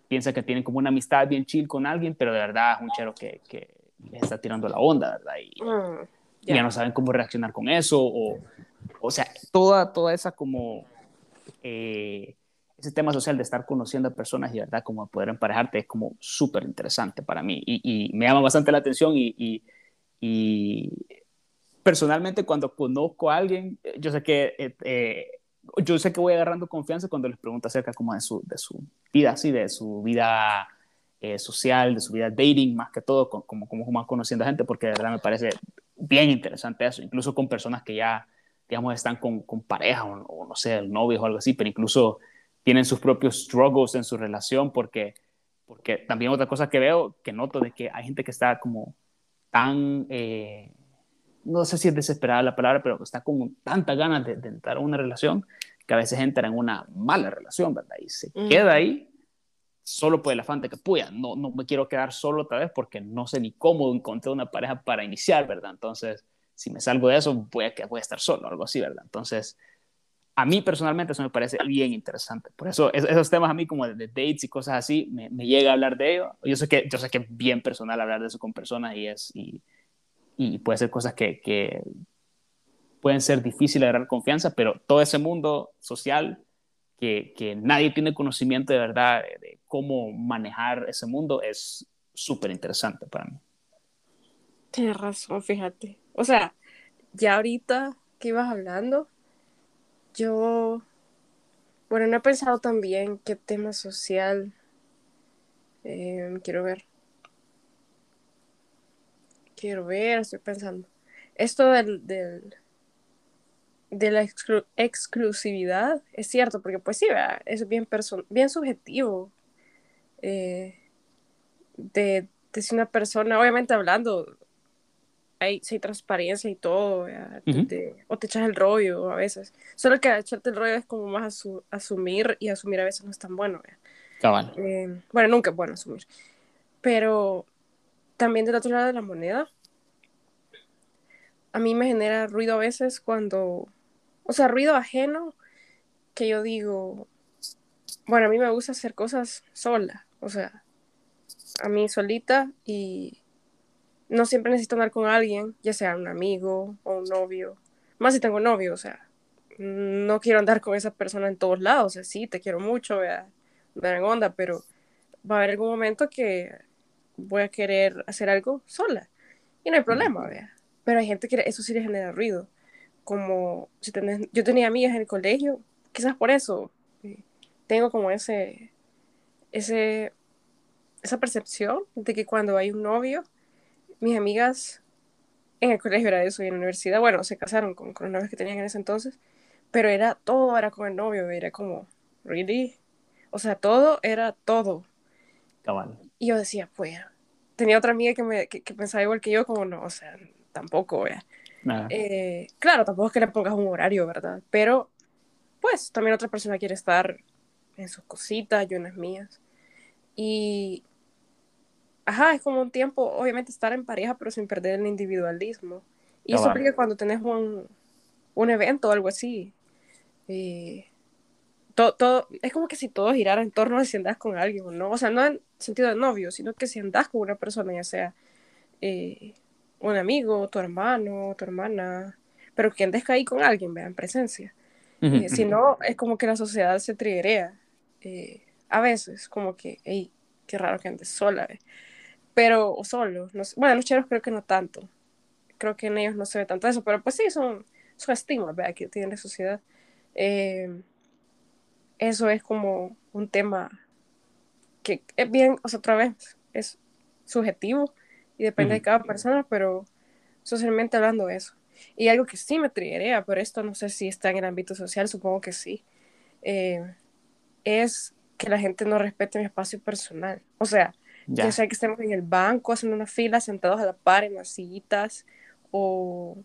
piensan que tienen como una amistad bien chill con alguien, pero de verdad es un chero que, que les está tirando la onda, ¿verdad? Y, mm, ya no saben cómo reaccionar con eso, o, o sea, toda, toda esa como... Eh, ese tema social de estar conociendo a personas y verdad como poder emparejarte es como súper interesante para mí. Y, y, me llama bastante la atención y, y, personalmente cuando conozco a alguien yo sé que eh, eh, yo sé que voy agarrando confianza cuando les pregunto acerca como de su, de su vida así de su vida eh, social de su vida dating más que todo como como más conociendo a gente porque de verdad me parece bien interesante eso incluso con personas que ya digamos están con, con pareja o, o no sé el novio o algo así pero incluso tienen sus propios struggles en su relación, porque, porque también otra cosa que veo, que noto de que hay gente que está como tan, eh, no sé si es desesperada la palabra, pero está con tantas ganas de, entrar a una relación que a veces entra en una mala relación, ¿verdad? Y se queda ahí solo por el afán de que, puya, no, no me quiero quedar solo otra vez porque no sé ni cómo encontrar una pareja para iniciar, ¿verdad? Entonces, si me salgo de eso, voy a, voy a estar solo, algo así, ¿verdad? Entonces, a mí personalmente eso me parece bien interesante. Por eso esos temas a mí como de, dates y cosas así, me, llega a hablar de ello. Yo sé, que, yo sé que es bien personal hablar de eso con personas y, es, y, y puede ser cosas que, que, pueden ser difíciles de agarrar confianza, pero todo ese mundo social que, nadie tiene conocimiento de verdad de, cómo manejar ese mundo es súper interesante para mí. Tienes razón, fíjate. O sea, ya ahorita que ibas hablando, yo, bueno, no he pensado también qué tema social em, quiero ver. Quiero ver, estoy pensando. Esto del de la exclusividad es cierto, porque pues sí, es bien, bien subjetivo. Eh, de, de si una persona, obviamente hablando hay, si hay transparencia y todo, o te echas el rollo a veces. Solo que echarte el rollo es como más asumir y asumir a veces no es tan bueno. Eh, bueno, nunca es bueno asumir. Pero también del otro lado de la moneda, a mí me genera ruido a veces cuando, o sea, ruido ajeno que yo digo, bueno, a mí me gusta hacer cosas sola, o sea, a mí solita y no siempre necesito andar con alguien, ya sea un amigo o un novio. Más si tengo novio, o sea, no quiero andar con esa persona en todos lados. O sea, sí, te quiero mucho, voy a dar en onda, pero va a haber algún momento que voy a querer hacer algo sola. Y no hay problema, vea. Pero hay gente que eso sí le genera ruido. Como si tenés, yo tenía amigas en el colegio, quizás por eso eh, tengo como ese, ese, esa percepción de que cuando hay un novio, mis amigas en el colegio era eso y en la universidad, bueno, se casaron con, con los novios que tenían en ese entonces, pero era todo, era con el novio, era como, ¿really? O sea, todo era todo. Cabal. Y yo decía, pues, tenía otra amiga que, me, que, pensaba igual que yo, como no, o sea, tampoco, eh, claro, tampoco es que le pongas un horario, ¿verdad? Pero, pues, también otra persona quiere estar en sus cositas, yo en las mías. Y ajá, es como un tiempo, obviamente estar en pareja, pero sin perder el individualismo. Y eso aplica cuando tenés un, un evento o algo así. todo, todo, es como que si todo girara en torno a si andas con alguien o no. O sea, no en sentido de novio, sino que si andas con una persona, ya sea eh, un amigo, tu hermano, tu hermana, pero que andes ahí con alguien, vean presencia. Eh, si no, es como que la sociedad se triguea. Eh, a veces, como que, hey, qué raro que andes sola. ¿ve? pero solo. No bueno, los cheros creo que no tanto. Creo que en ellos no se ve tanto eso, pero pues sí, son, son estigmas que tiene la sociedad. Eh, eso es como un tema que es bien, o sea, otra vez, es subjetivo y depende de cada persona, pero socialmente hablando eso. Y algo que sí me triguea, pero esto no sé si está en el ámbito social, supongo que sí. eh, es que la gente no respete mi espacio personal. O sea, ya. sea que estemos en el banco haciendo una fila, sentados a la par en las sillitas, o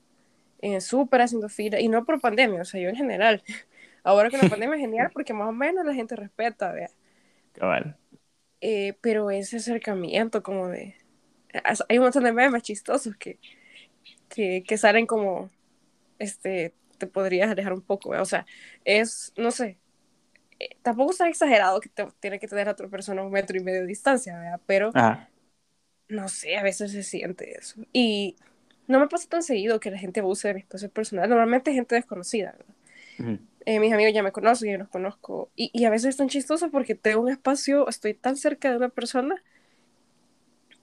en el súper haciendo fila, y no por pandemia, o sea, yo en general. Ahora con la pandemia es genial porque más o menos la gente respeta, vea. Cabal. Eh, pero ese acercamiento como de... Hay un montón de memes chistosos que, que, que salen como, este, te podrías alejar un poco, ¿vea? o sea, es, no sé, eh, tampoco está exagerado que te, tiene que tener a otra persona un metro y medio de distancia, ¿verdad? Pero, no sé, a veces se siente eso. Y no me pasa tan seguido que la gente abuse de mi espacio personal, normalmente gente desconocida, ¿verdad? Eh, mis amigos ya me conocen, yo los conozco. Y, y, a veces es tan chistoso porque tengo un espacio, estoy tan cerca de una persona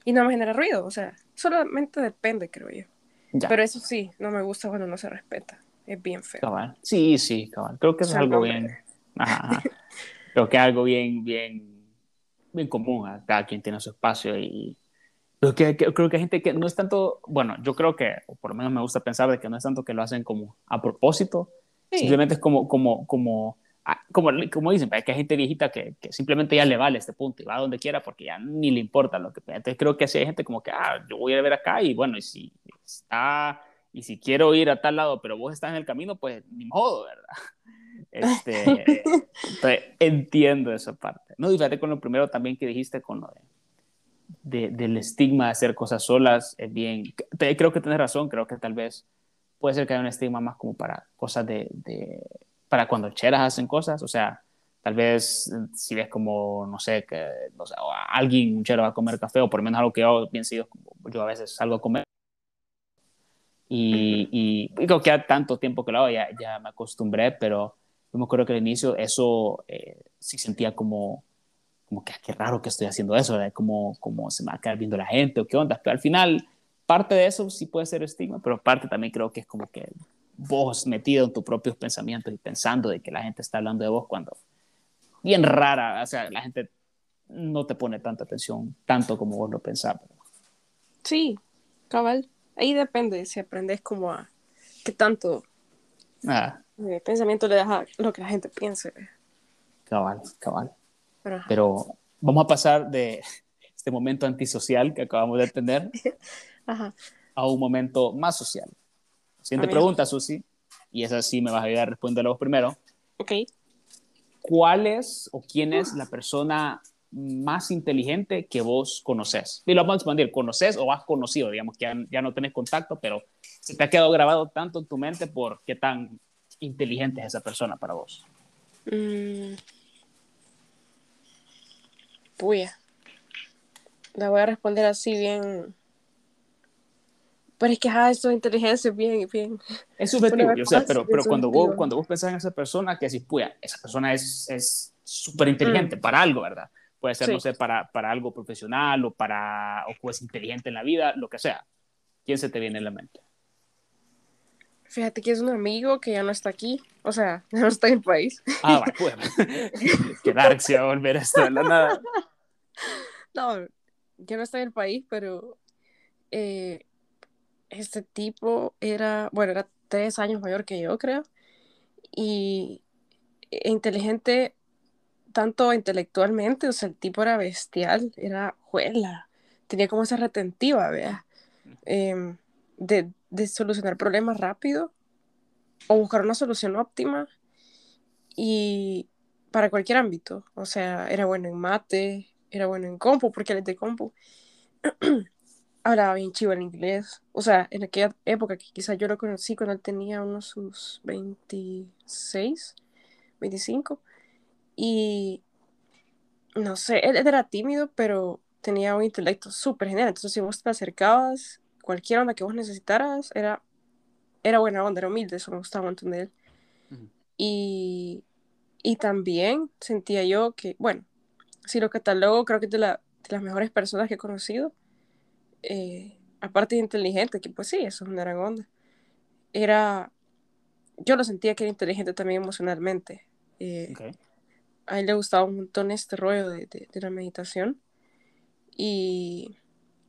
y no me genera ruido. O sea, solamente depende, creo yo. Pero eso sí, no me gusta cuando no se respeta. Es bien feo. Cabal. Sí, sí, cabal. Creo que es algo bien. Ajá, Creo que es algo bien, bien, bien común. Cada quien tiene su espacio y creo que, creo que hay gente que no es tanto, bueno, yo creo que, o por lo menos me gusta pensar de que no es tanto que lo hacen como a propósito, Simplemente es como, como, como, como, como dicen, que hay gente viejita que, que, simplemente ya le vale este punto y va a donde quiera porque ya ni le importa lo que Entonces creo que así hay gente como que, ah, yo voy a ver acá y bueno, y si está, y si quiero ir a tal lado, pero vos estás en el camino, pues ni modo, ¿verdad? Este, entiendo esa parte. No, fíjate con lo primero también que dijiste con lo de, del estigma de hacer cosas solas, es bien, creo que tienes razón, creo que tal vez puede ser que haya un estigma más como para cosas de, de, para cuando cheras hacen cosas, o sea, tal vez si ves como, no sé, que o sea, alguien, un chero va a comer café, o por lo menos algo que yo pienso, yo, yo a veces salgo a comer, y, y, creo que ya tanto tiempo que lo hago, ya, ya me acostumbré, pero yo me acuerdo que al inicio eso eh, sí sentía como, como que ah, qué raro que estoy haciendo eso, como, como se me va a quedar viendo la gente o qué onda, pero al final parte de eso sí puede ser estigma, pero parte también creo que es como que vos metido en tus propios pensamientos y pensando de que la gente está hablando de vos cuando bien rara, o sea, la gente no te pone tanta atención tanto como vos lo pensás. Sí, cabal. Ahí depende si aprendes como a qué tanto ah. pensamiento le das a lo que la gente piense. Cabal, cabal. Pero, Pero vamos a pasar de este momento antisocial que acabamos de tener a un momento más social. Siguiente pregunta, Susi, y esa sí me vas a ayudar a responderla vos primero. Ok. ¿Cuál es o quién es la persona más inteligente que vos conoces? Y lo vamos a expandir, ¿conoces o has conocido? Digamos que ya, no tenés contacto, pero se te ha quedado grabado tanto en tu mente por qué tan inteligente es esa persona para vos. Mm. Puya. La voy a responder así bien pero es que, ah, eso de inteligencia es bien, bien. Es subjetivo, o sea, pero, pero cuando, vos, cuando vos pensás en esa persona, que decís, pues, esa persona es súper inteligente mm. para algo, ¿verdad? Puede ser, no sé, para, para algo profesional o para, o pues inteligente en la vida, lo que sea. ¿Quién se te viene en la mente? Fíjate que es un amigo que ya no está aquí, o sea, ya no está en el país. Ah, bueno, pues, quedar se va a volver esto de la nada. No, ya no está en el país, pero eh, este tipo era, bueno, era tres años mayor que yo, creo, y e inteligente tanto intelectualmente, o sea, el tipo era bestial, era juela, tenía como esa retentiva, vea, em, de, de solucionar problemas rápido o buscar una solución óptima y para cualquier ámbito, o sea, era bueno en mate, era bueno en compu, porque él es de compu. hablaba bien chivo el inglés. O sea, en aquella época que quizás yo lo conocí cuando él tenía unos sus 26, 25. Y no sé, él era tímido, pero tenía un intelecto súper genial. Entonces, si vos te acercabas, cualquier onda que vos necesitaras, era, era buena onda, era humilde, eso me gustaba un montón de él. y, y también sentía yo que, bueno, si lo catalogo, creo que es de, la, de las mejores personas que he conocido eh, aparte de inteligente, que pues sí, eso es una gran onda, era, yo lo sentía que era inteligente también emocionalmente. Eh, a él le gustaba un montón este rollo de, de, la meditación y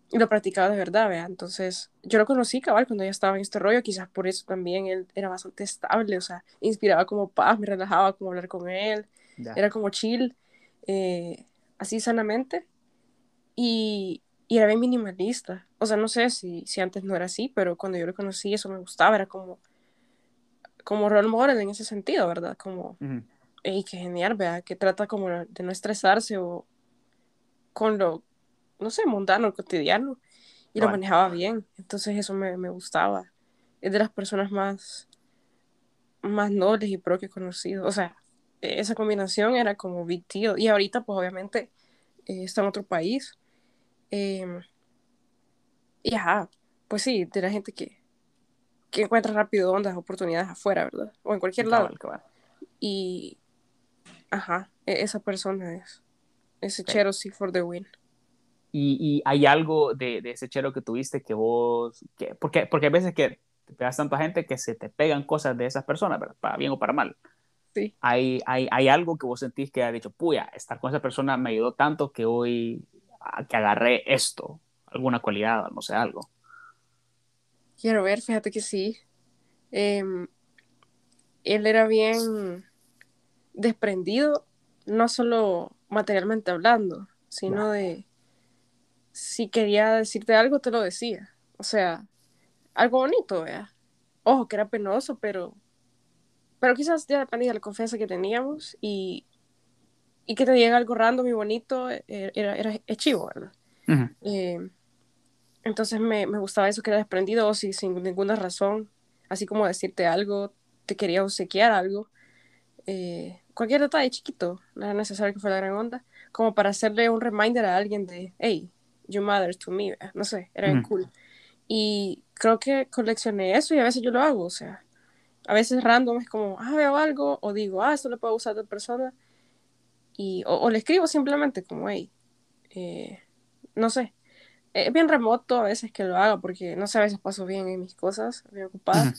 y lo practicaba de verdad, vea. Entonces, yo lo conocí, cabal, cuando ya estaba en este rollo, quizás por eso también él era bastante estable, o sea, inspiraba como paz, me relajaba como hablar con él, era como chill, eh, así sanamente, y, y, era bien minimalista. O sea, no sé si, si antes no era así, pero cuando yo lo conocí eso me gustaba, era como, como role model en ese sentido, ¿verdad? Como, y qué genial, vea, que trata como de no estresarse o con lo no sé, mundano, cotidiano, y lo manejaba bien. Entonces eso me, me, gustaba. Es de las personas más, más nobles y pro que he conocido. O sea, esa combinación era como big deal. Y ahorita, pues obviamente, eh, está en otro país. Em, y ajá, pues sí, de la gente que, que encuentra rápido ondas, oportunidades afuera, ¿verdad? O en cualquier lado. Y, ajá, e, esa persona es ese okay. sí for the win. Y, hay algo de, ese chero que tuviste que vos, que, porque, porque hay veces que te pegas tanta gente que se te pegan cosas de esas personas, ¿verdad? Para bien o para mal. Sí. Hay, hay, hay algo que vos sentís que ha dicho, puya, estar con esa persona me ayudó tanto que hoy, que agarré esto, alguna cualidad, no sé, algo. Quiero ver, fíjate que sí. Em, él era bien desprendido, no solo materialmente hablando, sino de si quería decirte algo, te lo decía. O sea, algo bonito, vea. Ojo, que era penoso, pero, pero quizás ya dependía de la confianza que teníamos y, y que te diga algo random y bonito eh, era, era, chivo, ¿verdad? Eh, entonces me, me, gustaba eso que era desprendido, o si sin ninguna razón, así como decirte algo, te quería obsequiar algo. Eh, cualquier detalle chiquito, no era necesario que fuera la gran onda, como para hacerle un reminder a alguien de, hey, You Matter to Me, no sé, era cool. Y creo que coleccioné eso y a veces yo lo hago, o sea, a veces random es como, ah, veo algo, o digo, ah, esto lo puedo usar de persona, y, o, le escribo simplemente como, hey, eh, no sé, es bien remoto a veces que lo haga, porque no sé, a veces paso bien en mis cosas, bien ocupada,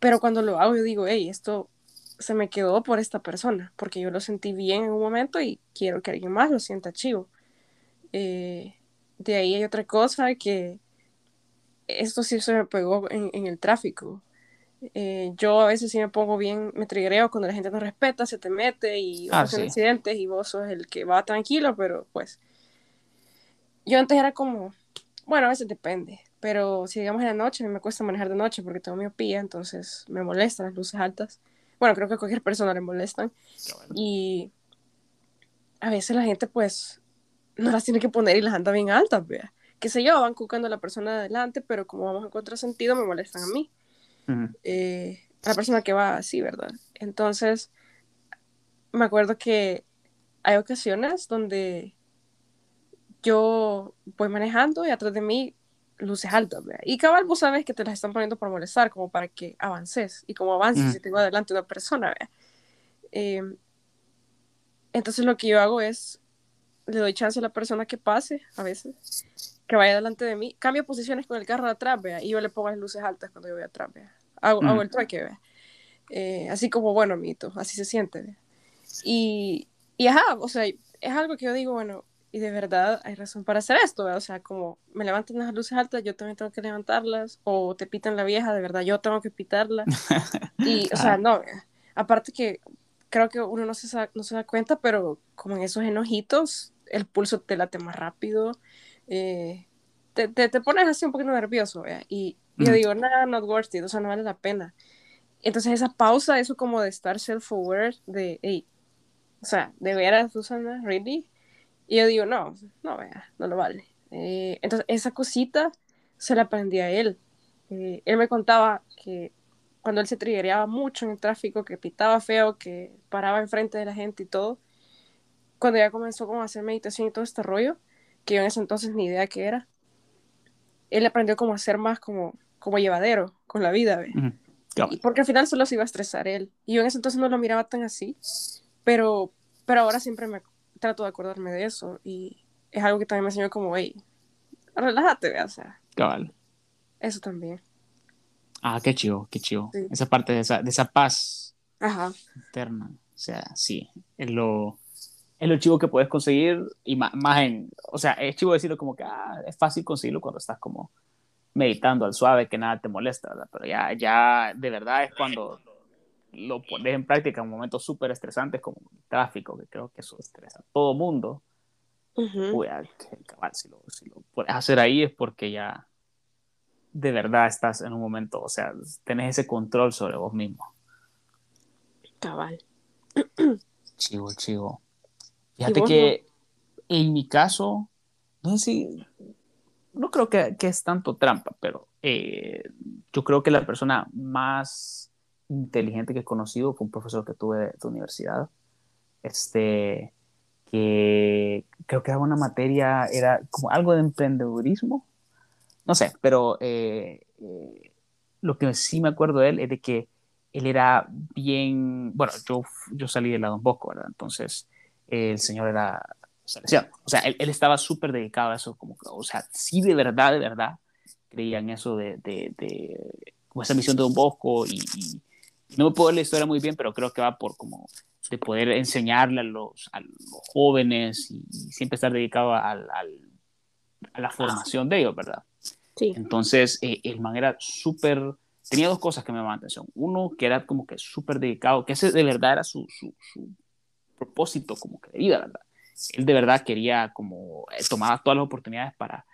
pero cuando lo hago yo digo, hey, esto se me quedó por esta persona, porque yo lo sentí bien en un momento y quiero que alguien más lo sienta chivo. Eh, de ahí hay otra cosa que esto sí se me pegó en, el tráfico. Eh, yo a veces sí me pongo bien, me trigreo cuando la gente no respeta, se te mete y ah, hacen accidentes y vos sos el que va tranquilo, pero pues yo antes era como, bueno, a veces depende, pero si digamos en la noche, me cuesta manejar de noche porque tengo miopía, entonces me molestan las luces altas. Bueno, creo que a cualquier persona le molestan. Y a veces la gente pues no las tiene que poner y las anda bien altas, vea. Que sé yo, van cucando a la persona de adelante, pero como vamos en contrasentido, me molestan a mí. Eh, a la persona que va así, ¿verdad? Entonces, me acuerdo que hay ocasiones donde yo voy manejando y atrás de mí luces altas, ¿vea? Y cabal, vos sabes que te las están poniendo para molestar, como para que avances. Y como avances, si tengo adelante una persona. Eh, entonces, lo que yo hago es le doy chance a la persona que pase, a veces, que vaya delante de mí, cambio posiciones con el carro de atrás, vea, y yo le pongo las luces altas cuando yo voy atrás, vea. Hago, hago el trueque. Eh, así como, bueno, mito, así se siente. Y, y ajá, o sea, es algo que yo digo, bueno, y de verdad hay razón para hacer esto, ¿vea? o sea, como me levantan las luces altas, yo también tengo que levantarlas, o te pitan la vieja, de verdad, yo tengo que pitarla. y, o sea, no, vea. aparte que creo que uno no se, no se da cuenta, pero como en esos enojitos, el pulso te late más rápido, eh, te, te, te, pones así un poquito nervioso, y yo digo, nada, not worth it, o sea, no vale la pena. Entonces esa pausa, eso como de estar self-aware, de, hey, o sea, de veras, Susana, really? Y yo digo, no, no, vea, no lo vale. Eh, entonces esa cosita se la aprendí a él. Eh, él me contaba que cuando él se triggereaba mucho en el tráfico, que pitaba feo, que paraba enfrente de la gente y todo, cuando ya comenzó como a hacer meditación y todo este rollo, que yo en ese entonces ni idea qué era, él aprendió como a ser más como, como llevadero con la vida, ¿ve? y porque al final solo se iba a estresar él. Y yo en ese entonces no lo miraba tan así, pero, pero ahora siempre me trato de acordarme de eso y es algo que también me enseñó como, hey, relájate, ¿ve? o sea. Cabal. Eso también. Ah, qué chido, qué chido. Esa parte de esa, de esa paz Ajá. interna. O sea, sí, es lo es lo chivo que puedes conseguir y más, en, o sea, es chivo decirlo como que ah, es fácil conseguirlo cuando estás como meditando al suave, que nada te molesta, ¿verdad? Pero ya, ya de verdad es cuando lo pones en práctica en momentos súper estresantes como el tráfico, que creo que eso estresa a todo mundo. si, lo, si lo puedes hacer ahí es porque ya de verdad estás en un momento, o sea, tenés ese control sobre vos mismo. Cabal. Chivo, chivo. Fíjate que en mi caso, no sé si, no creo que, que es tanto trampa, pero eh, yo creo que la persona más inteligente que he conocido fue un profesor que tuve de, universidad, este, que creo que era una materia, era como algo de emprendedurismo, no sé, pero eh, eh, lo que sí me acuerdo de él es de que él era bien, bueno, yo, yo salí de la Don Bosco, ¿verdad? Entonces, el señor era salesiano. O sea, él, él estaba súper dedicado a eso, como, o sea, sí de verdad, de verdad, creía en eso de, de, de como esa misión de Don Bosco y, no me puedo leer la historia muy bien, pero creo que va por como de poder enseñarle a los, a los jóvenes y, siempre estar dedicado al, a la formación de ellos, ¿verdad? Sí. Entonces, eh, el man era súper, tenía dos cosas que me llamaban atención. Uno, que era como que súper dedicado, que ese de verdad era su, su, su propósito como que de vida, ¿verdad? Él de verdad quería como, eh, tomaba todas las oportunidades para,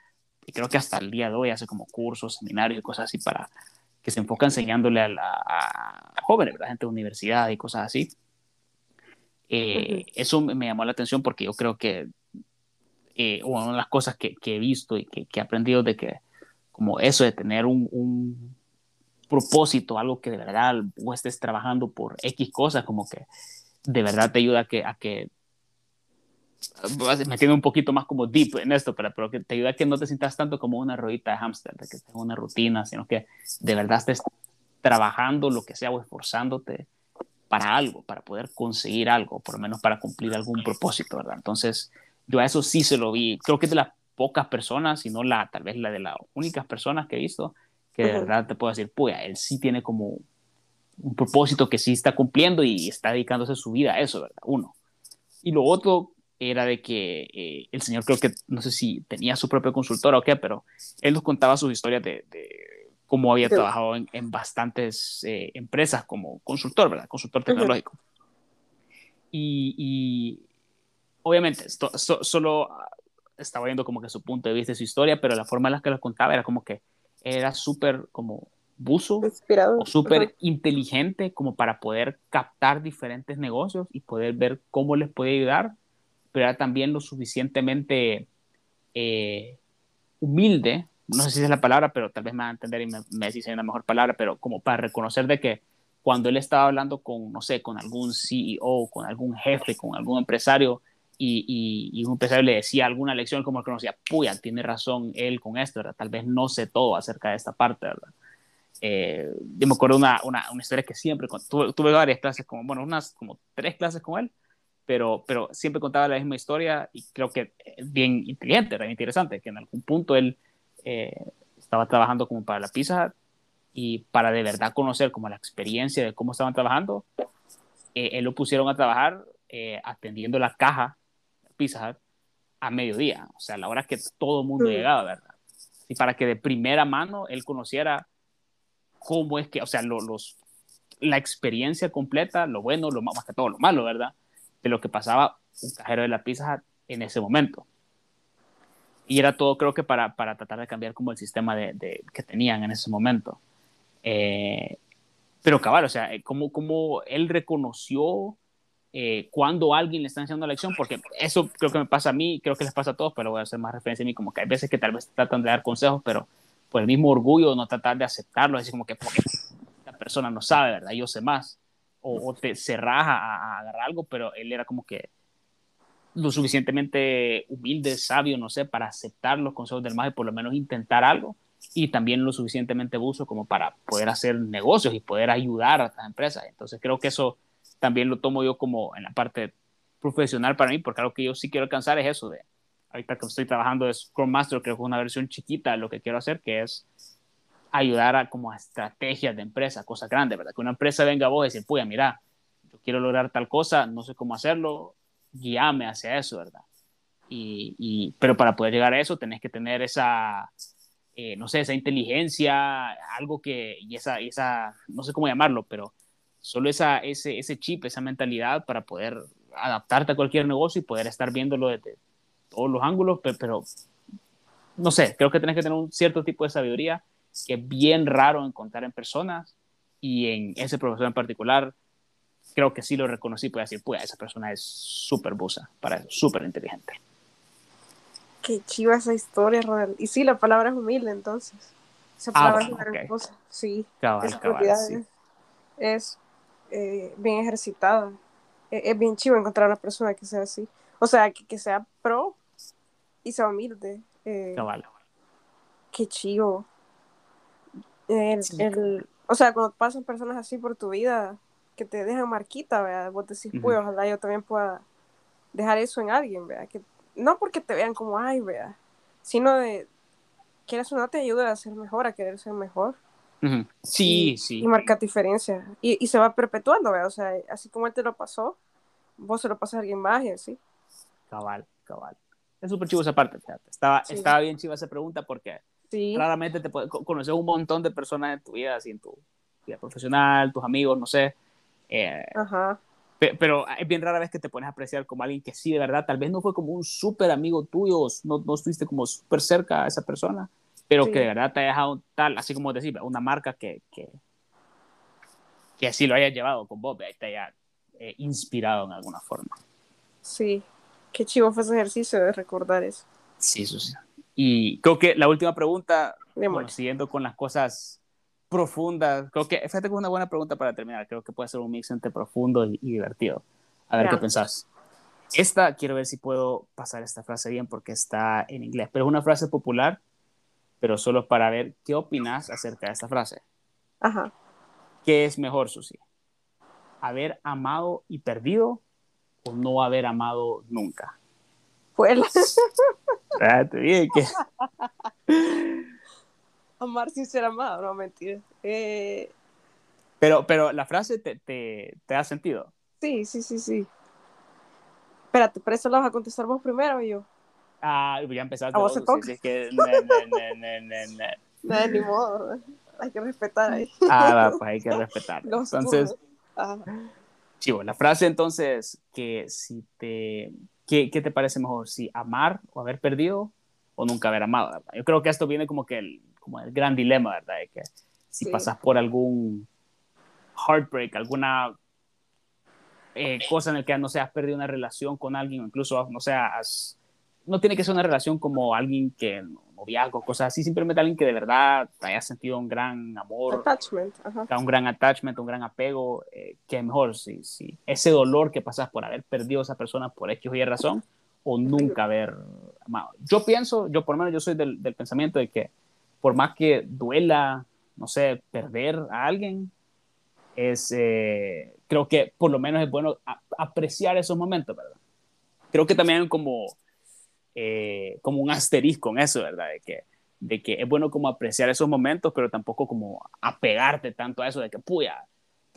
y creo que hasta el día de hoy hace como cursos, seminarios y cosas así para que se enfoca enseñándole a, a, jóvenes, ¿verdad? gente de universidad y cosas así. Eh, eso me llamó la atención porque yo creo que eh, una de las cosas que, que he visto y que, que, he aprendido de que como eso de tener un, un, propósito, algo que de verdad vos estés trabajando por X cosas, como que de verdad te ayuda a que, a que metiendo un poquito más como deep en esto, pero, pero que te ayuda a que no te sientas tanto como una ruedita de hámster, de que estés en una rutina, sino que de verdad estés trabajando lo que sea o esforzándote para algo, para poder conseguir algo, por lo menos para cumplir algún propósito, ¿verdad? Entonces, yo a eso sí se lo vi, creo que es de las pocas personas, si no la, tal vez la de las únicas personas que he visto, que de verdad te puedo decir, pues, él sí tiene como un propósito que sí está cumpliendo y está dedicándose su vida a eso, ¿verdad? Uno. Y lo otro era de que eh, el señor creo que, no sé si tenía su propio consultor o qué, pero él nos contaba sus historias de, cómo había trabajado en, bastantes eh, empresas como consultor, ¿verdad? Consultor tecnológico. y, obviamente, esto, solo estaba viendo como que su punto de vista y su historia, pero la forma en la que lo contaba era como que era súper como buzo o súper inteligente como para poder captar diferentes negocios y poder ver cómo les puede ayudar pero era también lo suficientemente eh, humilde, no sé si es la palabra, pero tal vez me va a entender y me, me decís una mejor palabra, pero como para reconocer de que cuando él estaba hablando con, no sé, con algún CEO, con algún jefe, con algún empresario, y, y, un empresario le decía alguna lección, como que conocía, puya, tiene razón él con esto, ¿verdad? Tal vez no sé todo acerca de esta parte, ¿verdad? Eh, yo me acuerdo una, una, una historia que siempre, tuve, tuve, varias clases, como, bueno, unas como tres clases con él, pero, pero siempre contaba la misma historia y creo que es bien inteligente, bien interesante, que en algún punto él eh, estaba trabajando como para la Pizza y para de verdad conocer como la experiencia de cómo estaban trabajando, eh, él lo pusieron a trabajar eh, atendiendo la caja Pizza a mediodía, o sea, a la hora que todo el mundo llegaba, ¿verdad? Y para que de primera mano él conociera cómo es que, o sea, los, la experiencia completa, lo bueno, lo más que todo lo malo, ¿verdad? De lo que pasaba un cajero de la Pizza en ese momento. Y era todo, creo que para, para tratar de cambiar como el sistema de, que tenían en ese momento. Eh, pero cabal, o sea, como, como él reconoció eh, cuando alguien le está enseñando la lección, porque eso creo que me pasa a mí, creo que les pasa a todos, pero voy a hacer más referencia a mí, como que hay veces que tal vez tratan de dar consejos, pero por el mismo orgullo no tratar de aceptarlo, es como que porque esta persona no sabe, ¿verdad? Yo sé más o, te cerras a, agarrar algo, pero él era como que lo suficientemente humilde, sabio, no sé, para aceptar los consejos del mago y por lo menos intentar algo, y también lo suficientemente buzo como para poder hacer negocios y poder ayudar a estas empresas. Entonces creo que eso también lo tomo yo como en la parte profesional para mí, porque algo que yo sí quiero alcanzar es eso de, ahorita que estoy trabajando de Scrum Master, creo que es una versión chiquita de lo que quiero hacer, que es ayudar a como a estrategias de empresa, cosas grandes, ¿verdad? Que una empresa venga a vos y decir, pues mira, yo quiero lograr tal cosa, no sé cómo hacerlo, guíame hacia eso, ¿verdad? Y, y, pero para poder llegar a eso tenés que tener esa, eh, no sé, esa inteligencia, algo que, y esa, esa, no sé cómo llamarlo, pero solo esa, ese, ese chip, esa mentalidad para poder adaptarte a cualquier negocio y poder estar viéndolo desde todos los ángulos, pero, pero no sé, creo que tenés que tener un cierto tipo de sabiduría que es bien raro encontrar en personas y en ese profesor en particular creo que sí lo reconocí, puedo decir, pues esa persona es súper busa para eso, súper inteligente. Qué chiva esa historia, Ronald. Y sí, la palabra es humilde, entonces. Esa ah, es una gran cosa. Sí, esa propiedad es, eh, bien ejercitada. E, es, bien chivo encontrar a una persona que sea así. O sea, que, que sea pro y sea humilde. Eh, Cabal. Qué chivo. El, o sea, cuando pasan personas así por tu vida, que te dejan marquita, ¿verdad? Vos decís, pues, ojalá yo también pueda dejar eso en alguien, ¿verdad? Que, no porque te vean como, ay, ¿verdad? Sino de, quieras o no te ayuda a ser mejor, a querer ser mejor. Sí, sí. Y marcar diferencia. Y, y, se va perpetuando, ¿verdad? O sea, así como él te lo pasó, vos se lo pasas a alguien más y así. Cabal, cabal. Es súper chivo esa parte, fíjate. Estaba, estaba bien chiva esa pregunta porque Claramente te puedes conocer un montón de personas en tu vida, así en tu vida profesional, tus amigos, no sé. Eh, Ajá. Pero es bien rara vez que te pones a apreciar como alguien que sí, de verdad, tal vez no fue como un súper amigo tuyo, no, no estuviste como súper cerca a esa persona, pero que de verdad te ha dejado tal, así como decir, una marca que, que, que así lo haya llevado con vos, te haya eh, inspirado en alguna forma. Sí, qué chivo fue ese ejercicio de recordar eso. Sí, sí. Y creo que la última pregunta, bueno, siguiendo con las cosas profundas, creo que, fíjate que es una buena pregunta para terminar, creo que puede ser un mix entre profundo y, divertido. A ver qué pensás. Esta, quiero ver si puedo pasar esta frase bien porque está en inglés, pero es una frase popular, pero solo para ver qué opinas acerca de esta frase. Ajá. ¿Qué es mejor, Susi? ¿Haber amado y perdido o no haber amado nunca? Pues. bien que. Amar sin ser amado, no mentira. Eh, pero, pero la frase te, te, te, da sentido. Sí, sí, sí, sí. Espérate, ¿pero eso lo vas a contestar vos primero o yo? Ah, ya empezaste. A vos se toca. que... no, ni modo. Hay que respetar ahí. Ah, pues hay que respetar. entonces, chivo, la frase entonces que si te ¿qué, ¿qué, te parece mejor? ¿Si amar o haber perdido o nunca haber amado? ¿verdad? Yo creo que esto viene como que el, como el gran dilema, ¿verdad? De que si pasas por algún heartbreak, alguna eh, cosa en la que, no sé, has perdido una relación con alguien, o incluso, no sé, has, no tiene que ser una relación como alguien que, noviazgo, cosas así, simplemente alguien que de verdad haya sentido un gran amor, attachment, un gran attachment, un gran apego, eh, que mejor si, si ese dolor que pasas por haber perdido a esa persona por X o Y razón, o nunca haber amado. Yo pienso, yo por lo menos yo soy del, del pensamiento de que por más que duela, no sé, perder a alguien, es, eh, creo que por lo menos es bueno apreciar esos momentos, ¿verdad? Creo que también como eh, como un asterisco en eso, ¿verdad? De que, de que es bueno como apreciar esos momentos, pero tampoco como apegarte tanto a eso de que, puya,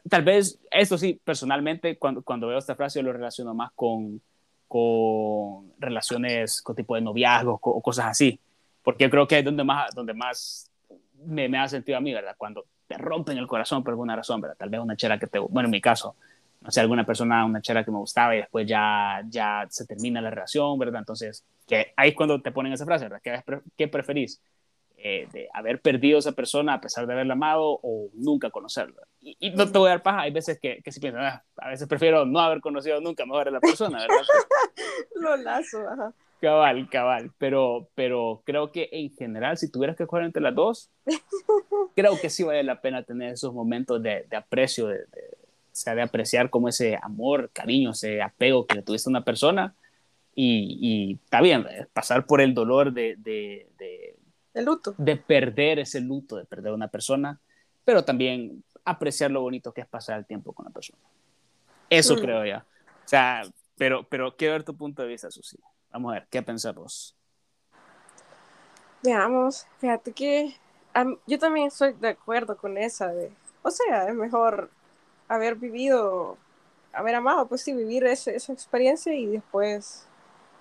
tal vez, esto sí, personalmente, cuando, cuando veo esta frase, yo lo relaciono más con, con relaciones con tipo de noviazgos o cosas así, porque yo creo que es donde más, donde más me, me ha sentido a mí, ¿verdad? Cuando te rompen el corazón por alguna razón, ¿verdad? Tal vez una chera que te, bueno, en mi caso, no sé, alguna persona, una chera que me gustaba y después ya, ya se termina la relación, ¿verdad? Entonces, que ahí es cuando te ponen esa frase, ¿verdad? ¿Qué, qué preferís? Eh, de haber perdido a esa persona a pesar de haberla amado o nunca conocerla. Y, no te voy a dar paja, hay veces que, que si piensas, ah, a veces prefiero no haber conocido nunca mejor a la persona, ¿verdad? Lo lazo, ajá. Cabal, cabal, pero, pero creo que en general, si tuvieras que escoger entre las dos, creo que sí vale la pena tener esos momentos de, de aprecio, de, o sea, de apreciar como ese amor, cariño, ese apego que le tuviste a una persona y, y está bien, eh, pasar por el dolor de, de, de, el luto. de perder ese luto, de perder a una persona, pero también apreciar lo bonito que es pasar el tiempo con la persona. Eso mm. creo yo. O sea, pero, pero quiero ver tu punto de vista, Susi. Vamos a ver, ¿qué pensamos? Veamos, fíjate que yo también estoy de acuerdo con esa de, o sea, es mejor haber vivido haber amado, pues sí, vivir ese, esa experiencia y después,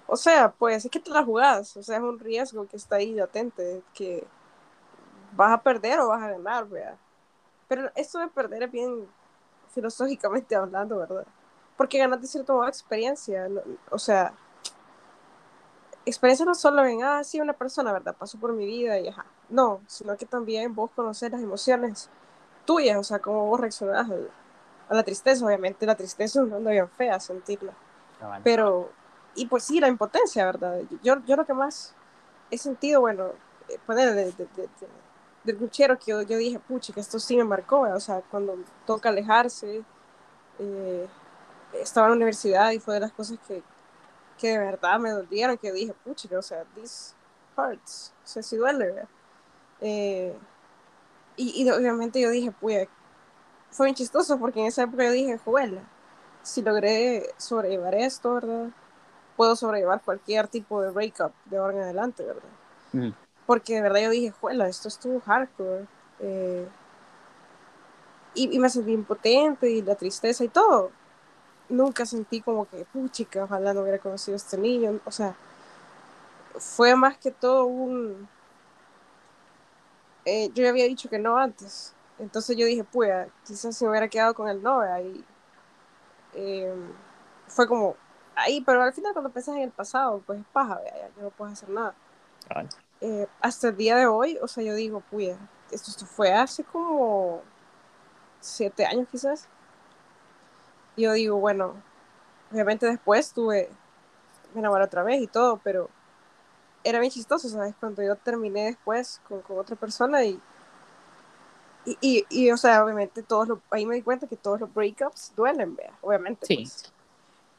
o sea, pues es que te la jugás, o sea, es un riesgo que está ahí latente, que vas a perder o vas a ganar, ¿verdad? Pero esto de perder es bien filosóficamente hablando, ¿verdad? Porque ganaste cierta experiencia, o sea, experiencia no solo en, ah, sí, una persona, ¿verdad? Pasó por mi vida y ajá. No, sino que también vos conoces las emociones tuyas, o sea, cómo vos reaccionás a, la tristeza. Obviamente la tristeza es una bien fea sentirla. Ah, Pero, y pues sí, la impotencia, ¿verdad? Yo, yo lo que más he sentido, bueno, eh, poner de, de, de, del luchero que yo, yo, dije, pucha, que esto sí me marcó, o sea, cuando toca alejarse, eh, estaba en la universidad y fue de las cosas que, que de verdad me dolieron, que dije, pucha, o sea, this hurts, o sea, sí duele, eh, y, y, obviamente yo dije, pues, fue bien chistoso porque en esa época yo dije, juela, si logré sobrellevar esto, ¿verdad? Puedo sobrellevar cualquier tipo de breakup de ahora en adelante, ¿verdad? Mm. Porque de verdad yo dije, juela, esto estuvo hardcore. Eh, y, y, me sentí impotente y la tristeza y todo nunca sentí como que, puchica, ojalá no hubiera conocido a este niño. O sea, fue más que todo un... Eh, yo ya había dicho que no antes. Entonces yo dije, pues, quizás si me hubiera quedado con el no, ahí em, fue como ahí, pero al final cuando pensás en el pasado, pues es paja, ya, no puedes hacer nada. Eh, hasta el día de hoy, o sea, yo digo, pues, esto, esto fue hace como siete años quizás yo digo, bueno, obviamente después tuve, me enamoré otra vez y todo, pero era bien chistoso, ¿sabes? Cuando yo terminé después con, con otra persona y, y, y, o sea, obviamente todos los, ahí me di cuenta que todos los breakups duelen, vea, obviamente. Sí.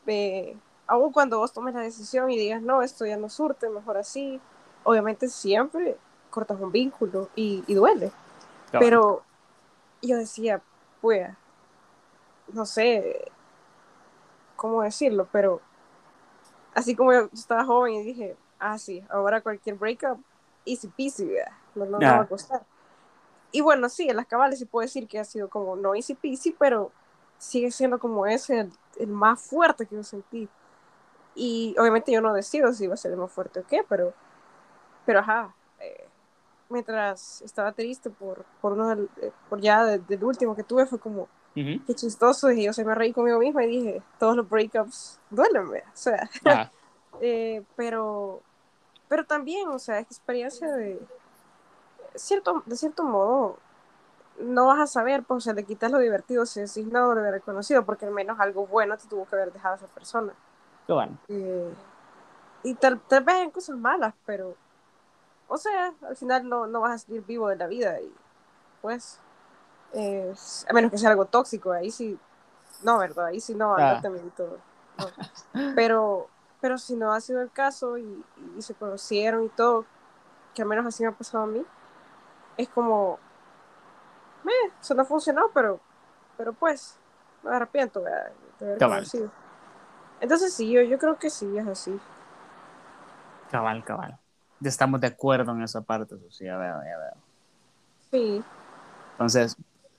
Pues, aún cuando vos tomes la decisión y digas, no, esto ya no surte, mejor así, obviamente siempre cortas un vínculo y, y duele. Pero yo decía, pues, no sé cómo decirlo, pero así como yo estaba joven y dije, ah, sí, ahora cualquier breakup, easy peasy, no, no, va a costar. Y bueno, sí, en las cabales se puede decir que ha sido como no easy peasy, pero sigue siendo como ese el, más fuerte que yo sentí. Y obviamente yo no decido si iba a ser el más fuerte o qué, pero, pero ajá, eh, mientras estaba triste por, por, uno del, eh, por ya del último que tuve, fue como, Qué chistoso. Y yo se me reí conmigo misma y dije, todos los breakups duelen, o sea. eh, pero, pero también, o sea, es experiencia de cierto, de cierto modo, no vas a saber, pues, o sea, le quitas lo divertido si decís no lo hubiera reconocido, porque al menos algo bueno te tuvo que haber dejado a esa persona. Qué bueno. Eh, y tal, tal, vez en cosas malas, pero, o sea, al final no, no vas a salir vivo de la vida y, pues, a menos que sea algo tóxico, ahí sí, no, ¿verdad? Ahí sí no, ah. todo. Pero, pero si no ha sido el caso y, se conocieron y todo, que al menos así me ha pasado a mí, es como, me eso no funcionó, pero, pero pues, me arrepiento de haber conocido. Entonces sí, yo, yo creo que sí, es así. Cabal, cabal. Estamos de acuerdo en esa parte, eso sí, ya veo, ya veo. Sí. Entonces,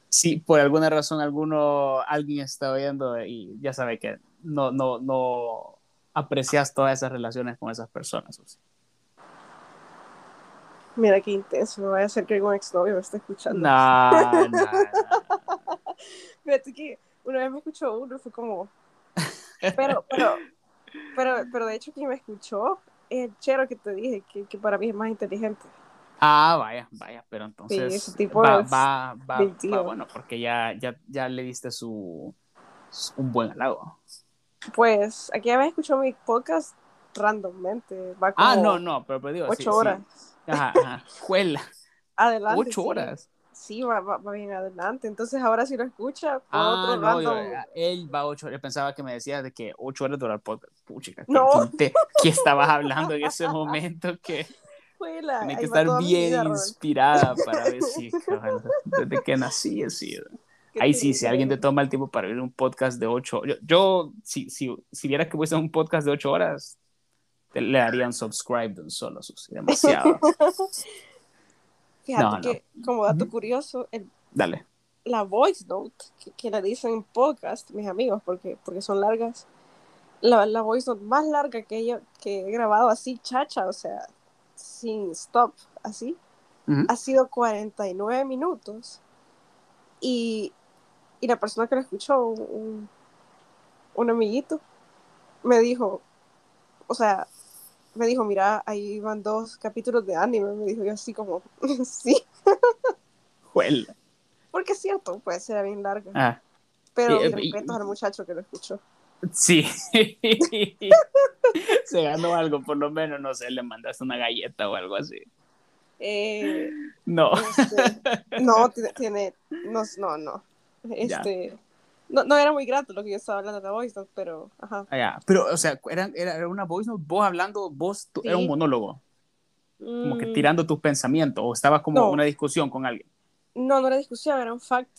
si por alguna razón alguno, alguien está oyendo y ya sabe que no, no, no aprecias todas esas relaciones con esas personas. Mira qué intenso, me voy a hacer que algún exnovio me esté escuchando. No, no, Fíjate que una vez me escuchó uno fue como... Pero, pero, pero, pero de hecho quien me escuchó es el chero que te dije, que, que para mí es más inteligente. Ah, vaya, vaya, pero entonces va, va, va, bueno, porque ya, ya, ya le diste su, un buen halago. Pues aquí ya me escuchó mi podcast randommente. Va ah, no, no, pero, pero digo, ocho horas. Ajá, ajá, juela. Adelante. Ocho horas. Sí, va, va, bien adelante. Entonces ahora si lo escucha, ah, otro no, yo, él va ocho horas. Yo pensaba que me decías de que ocho horas dura el podcast. Puchica, no. ¿qué, qué estabas hablando en ese momento? que tiene que estar bien inspirada para ver si desde que nací así. Ahí sí, si alguien te toma el tiempo para ver un podcast de ocho yo, yo si, si, si viera que fuese un podcast de ocho horas, le darían subscribe de un solo, demasiado. Fíjate que, como dato curioso, el, Dale. la voice note, que, que la dicen en podcast, mis amigos, porque, porque son largas. La, la voice note más larga que, yo, que he grabado así, chacha, o sea, sin stop, así, Ujú. ha sido 49 minutos. Y, y la persona que lo escuchó, un, un, un amiguito, me dijo, o sea, me dijo, mira, ahí van dos capítulos de anime, me dijo yo así como, sí, Juela. porque es cierto, puede ser bien larga, Ah, pero y- mis y- respetos al muchacho que lo escuchó. sí. Se ganó algo, por lo menos, no sé, le mandaste una galleta o algo así. Eh, No. este, no, tiene, tiene- no, no, no, este, no, no era muy grato lo que yo estaba hablando de la voice note, pero, ajá. Ah, ya. Pero, o sea, era, era, una voice note, vos hablando, vos, tú- era un Sí. monólogo, como que Mm, tirando tus pensamientos, o estabas como No. en una discusión con alguien. No, no era discusión, era un fact.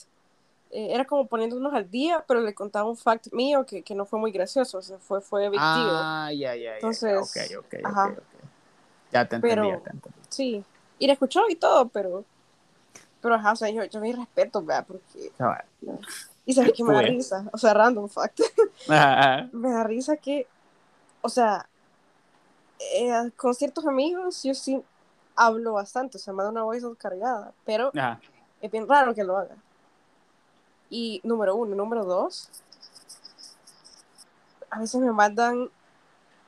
Eh, era como poniéndonos al día, pero le contaba un fact mío que, que no fue muy gracioso, o sea, fue, fue deal. Ah, ya, ya, ya. Entonces, ok, ok, ok, ajá. ok. Ya te entendí, Pero- ya te entendí. Sí, y la escuchó y todo, pero, pero ajá, o sea, yo, yo mi respeto, vea, porque. Y sabes que me da risa, o sea, random fact, Ajá, me da risa que, o sea, eh, con ciertos amigos yo sí hablo bastante, o sea, me da una voz cargada, pero ajá. es bien raro que lo haga. Y número uno, número dos, a veces me mandan,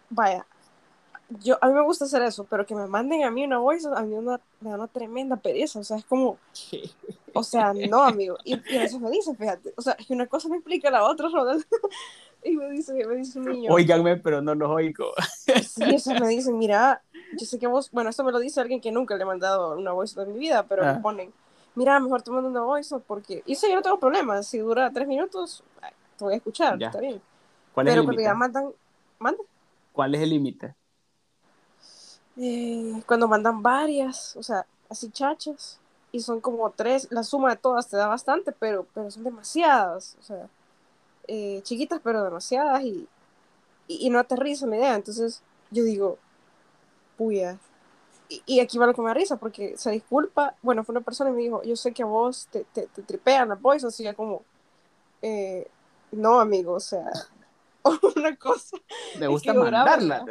vaya, yo, a mí me gusta hacer eso, pero que me manden a mí una voice, a mí una- me da una tremenda pereza, o sea, es como, o sea, no, amigo, y, y a veces me dicen, fíjate, o sea, que una cosa no implica la otra, Ronald, y me dice, me dice un niño, Óiganme, pero no los oigo. sí, o sea, me dicen, mira, yo sé que vos, bueno, esto me lo dice alguien que nunca le he mandado una voice en mi vida, pero Ah. me ponen, mira, mejor te mando una voice porque, y eso yo no tengo problema, si dura tres minutos, te voy a escuchar, Ya. está bien, ¿Cuál es pero el cuando ya mandan, manda, ¿Cuál es el límite? Eh, cuando mandan varias, o sea, así chachas, y son como tres, la suma de todas te da bastante, pero, pero son demasiadas, o sea, eh, chiquitas pero demasiadas y, y, y no aterrizan la idea, entonces yo digo, puya, y, y aquí va lo que me da risa, porque se disculpa, bueno, fue una persona y me dijo, yo sé que a vos te, te, te tripean las voices, así ya como, eh, no, amigo, o sea, una cosa Me gusta mandarla.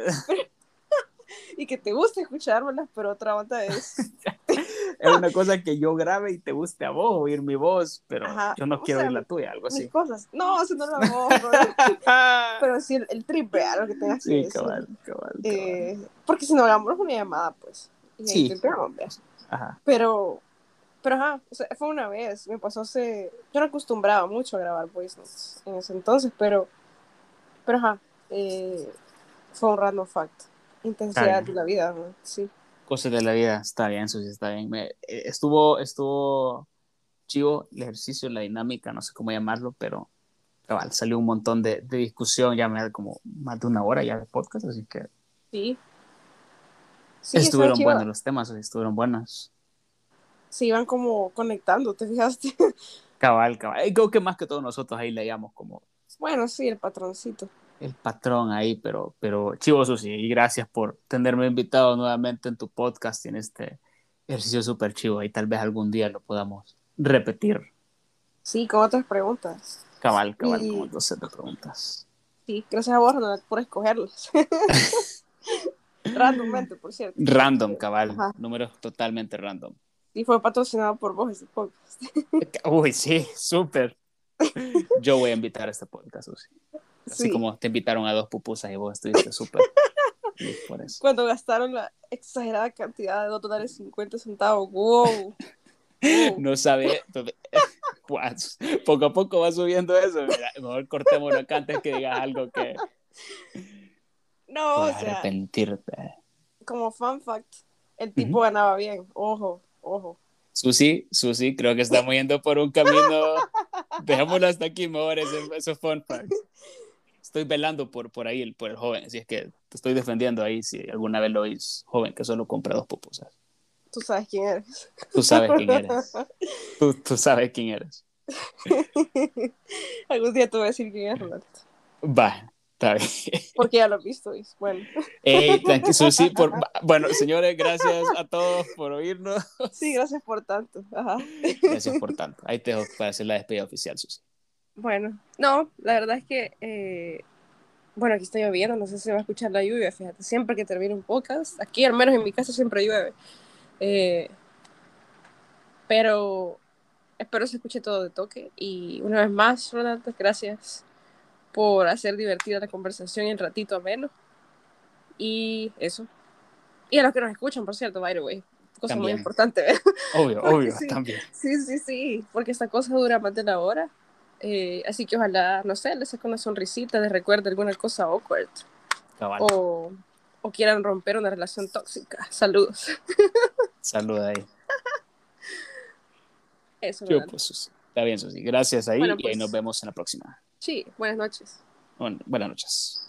y que te gusta escuchármelas, pero otra onda es es una cosa que yo grabe y te guste a vos oír mi voz, pero Ajá, yo no o quiero sea, oír la tuya, algo así. cosas. No, eso no hago, Ronald. pero sí el, el triple, algo que tengas que decir. cabal, cabal, cabal. Eh, porque si no hagamos una llamada, pues. Y Sí. Ajá. Pero, pero ajá, o sea, fue una vez, me pasó hace, yo no acostumbraba mucho a grabar voice notes en ese entonces, pero, pero ajá, eh, fue un random fact, intensidad de la vida, ¿no? sí. Cosas de la vida, está bien, eso sí está bien. Me- eh, estuvo, estuvo chivo el ejercicio, la dinámica, no sé cómo llamarlo, pero cabal, salió un montón de, de discusión, ya me da como más de una hora ya de podcast, así que Sí. Sí, estuvieron buenos los temas, estuvieron buenos. Se iban como conectando, ¿te fijaste? Cabal, cabal. Creo que más que todos nosotros ahí leíamos como bueno, sí, el patroncito. El patrón ahí, pero, pero chivo Susi, y gracias por tenerme invitado nuevamente en tu podcast y en este ejercicio súper chivo. Y tal vez algún día lo podamos repetir. Sí, con otras preguntas. Cabal, cabal, Y- set de preguntas. Sí, gracias a vos, Ronald, por escogerlos. Randommente, por cierto. Random, cabal. Ajá. Números totalmente random. Y fue patrocinado por vos ese podcast. Uy, sí, súper. Yo voy a invitar a este podcast, Susi. Así Sí. como te invitaron a dos pupusas y vos estuviste súper. Cuando gastaron la exagerada cantidad de 2 dólares 50 centavos. ¡Wow! No sabe. Poco a poco va subiendo eso. Mira, mejor cortémoslo acá antes que digas algo que No, o sea, arrepentirte. como fun fact, el tipo ganaba bien. Ojo, ojo. Susi, Susi, creo que estamos yendo por un camino. Dejémoslo hasta aquí, mejor esos fun facts. Estoy velando por, por ahí, el- por el joven, así es que te estoy defendiendo ahí si alguna vez lo oís, joven que solo compra dos pupusas. Tú sabes quién eres. Tú sabes quién eres. Tú, tú sabes quién eres. Algún día te voy a decir quién es, Roberto. Va, Está bien. Porque ya lo he visto. y Bueno. Ey, Susi, por... Bueno, señores, gracias a todos por oírnos. Sí, gracias por tanto. Ajá. Gracias por tanto. Ahí te dejo para hacer la despedida oficial, Susi. Bueno, no, la verdad es que, eh, bueno, aquí está lloviendo, no sé si se va a escuchar la lluvia, fíjate, siempre que termino un podcast, aquí al menos en mi casa siempre llueve, Eh, pero espero se escuche todo de toque y una vez más, Ronaldo, gracias por hacer divertida la conversación y el ratito ameno y eso. Y a los que nos escuchan, por cierto, by the way, cosa muy También. importante, ¿verdad? Obvio, obvio, sí. también. Sí, sí, sí, porque esta cosa dura más de una hora. Eh, así que ojalá, no sé, les saque una sonrisita, les recuerde alguna cosa awkward. Cabal. O, o quieran romper una relación tóxica. Saludos. Saluda ahí. Eso, Yo, pues. Está bien, Susi. Gracias ahí Bueno, y ahí pues. nos vemos en la próxima. Sí, buenas noches. Bueno, buenas noches.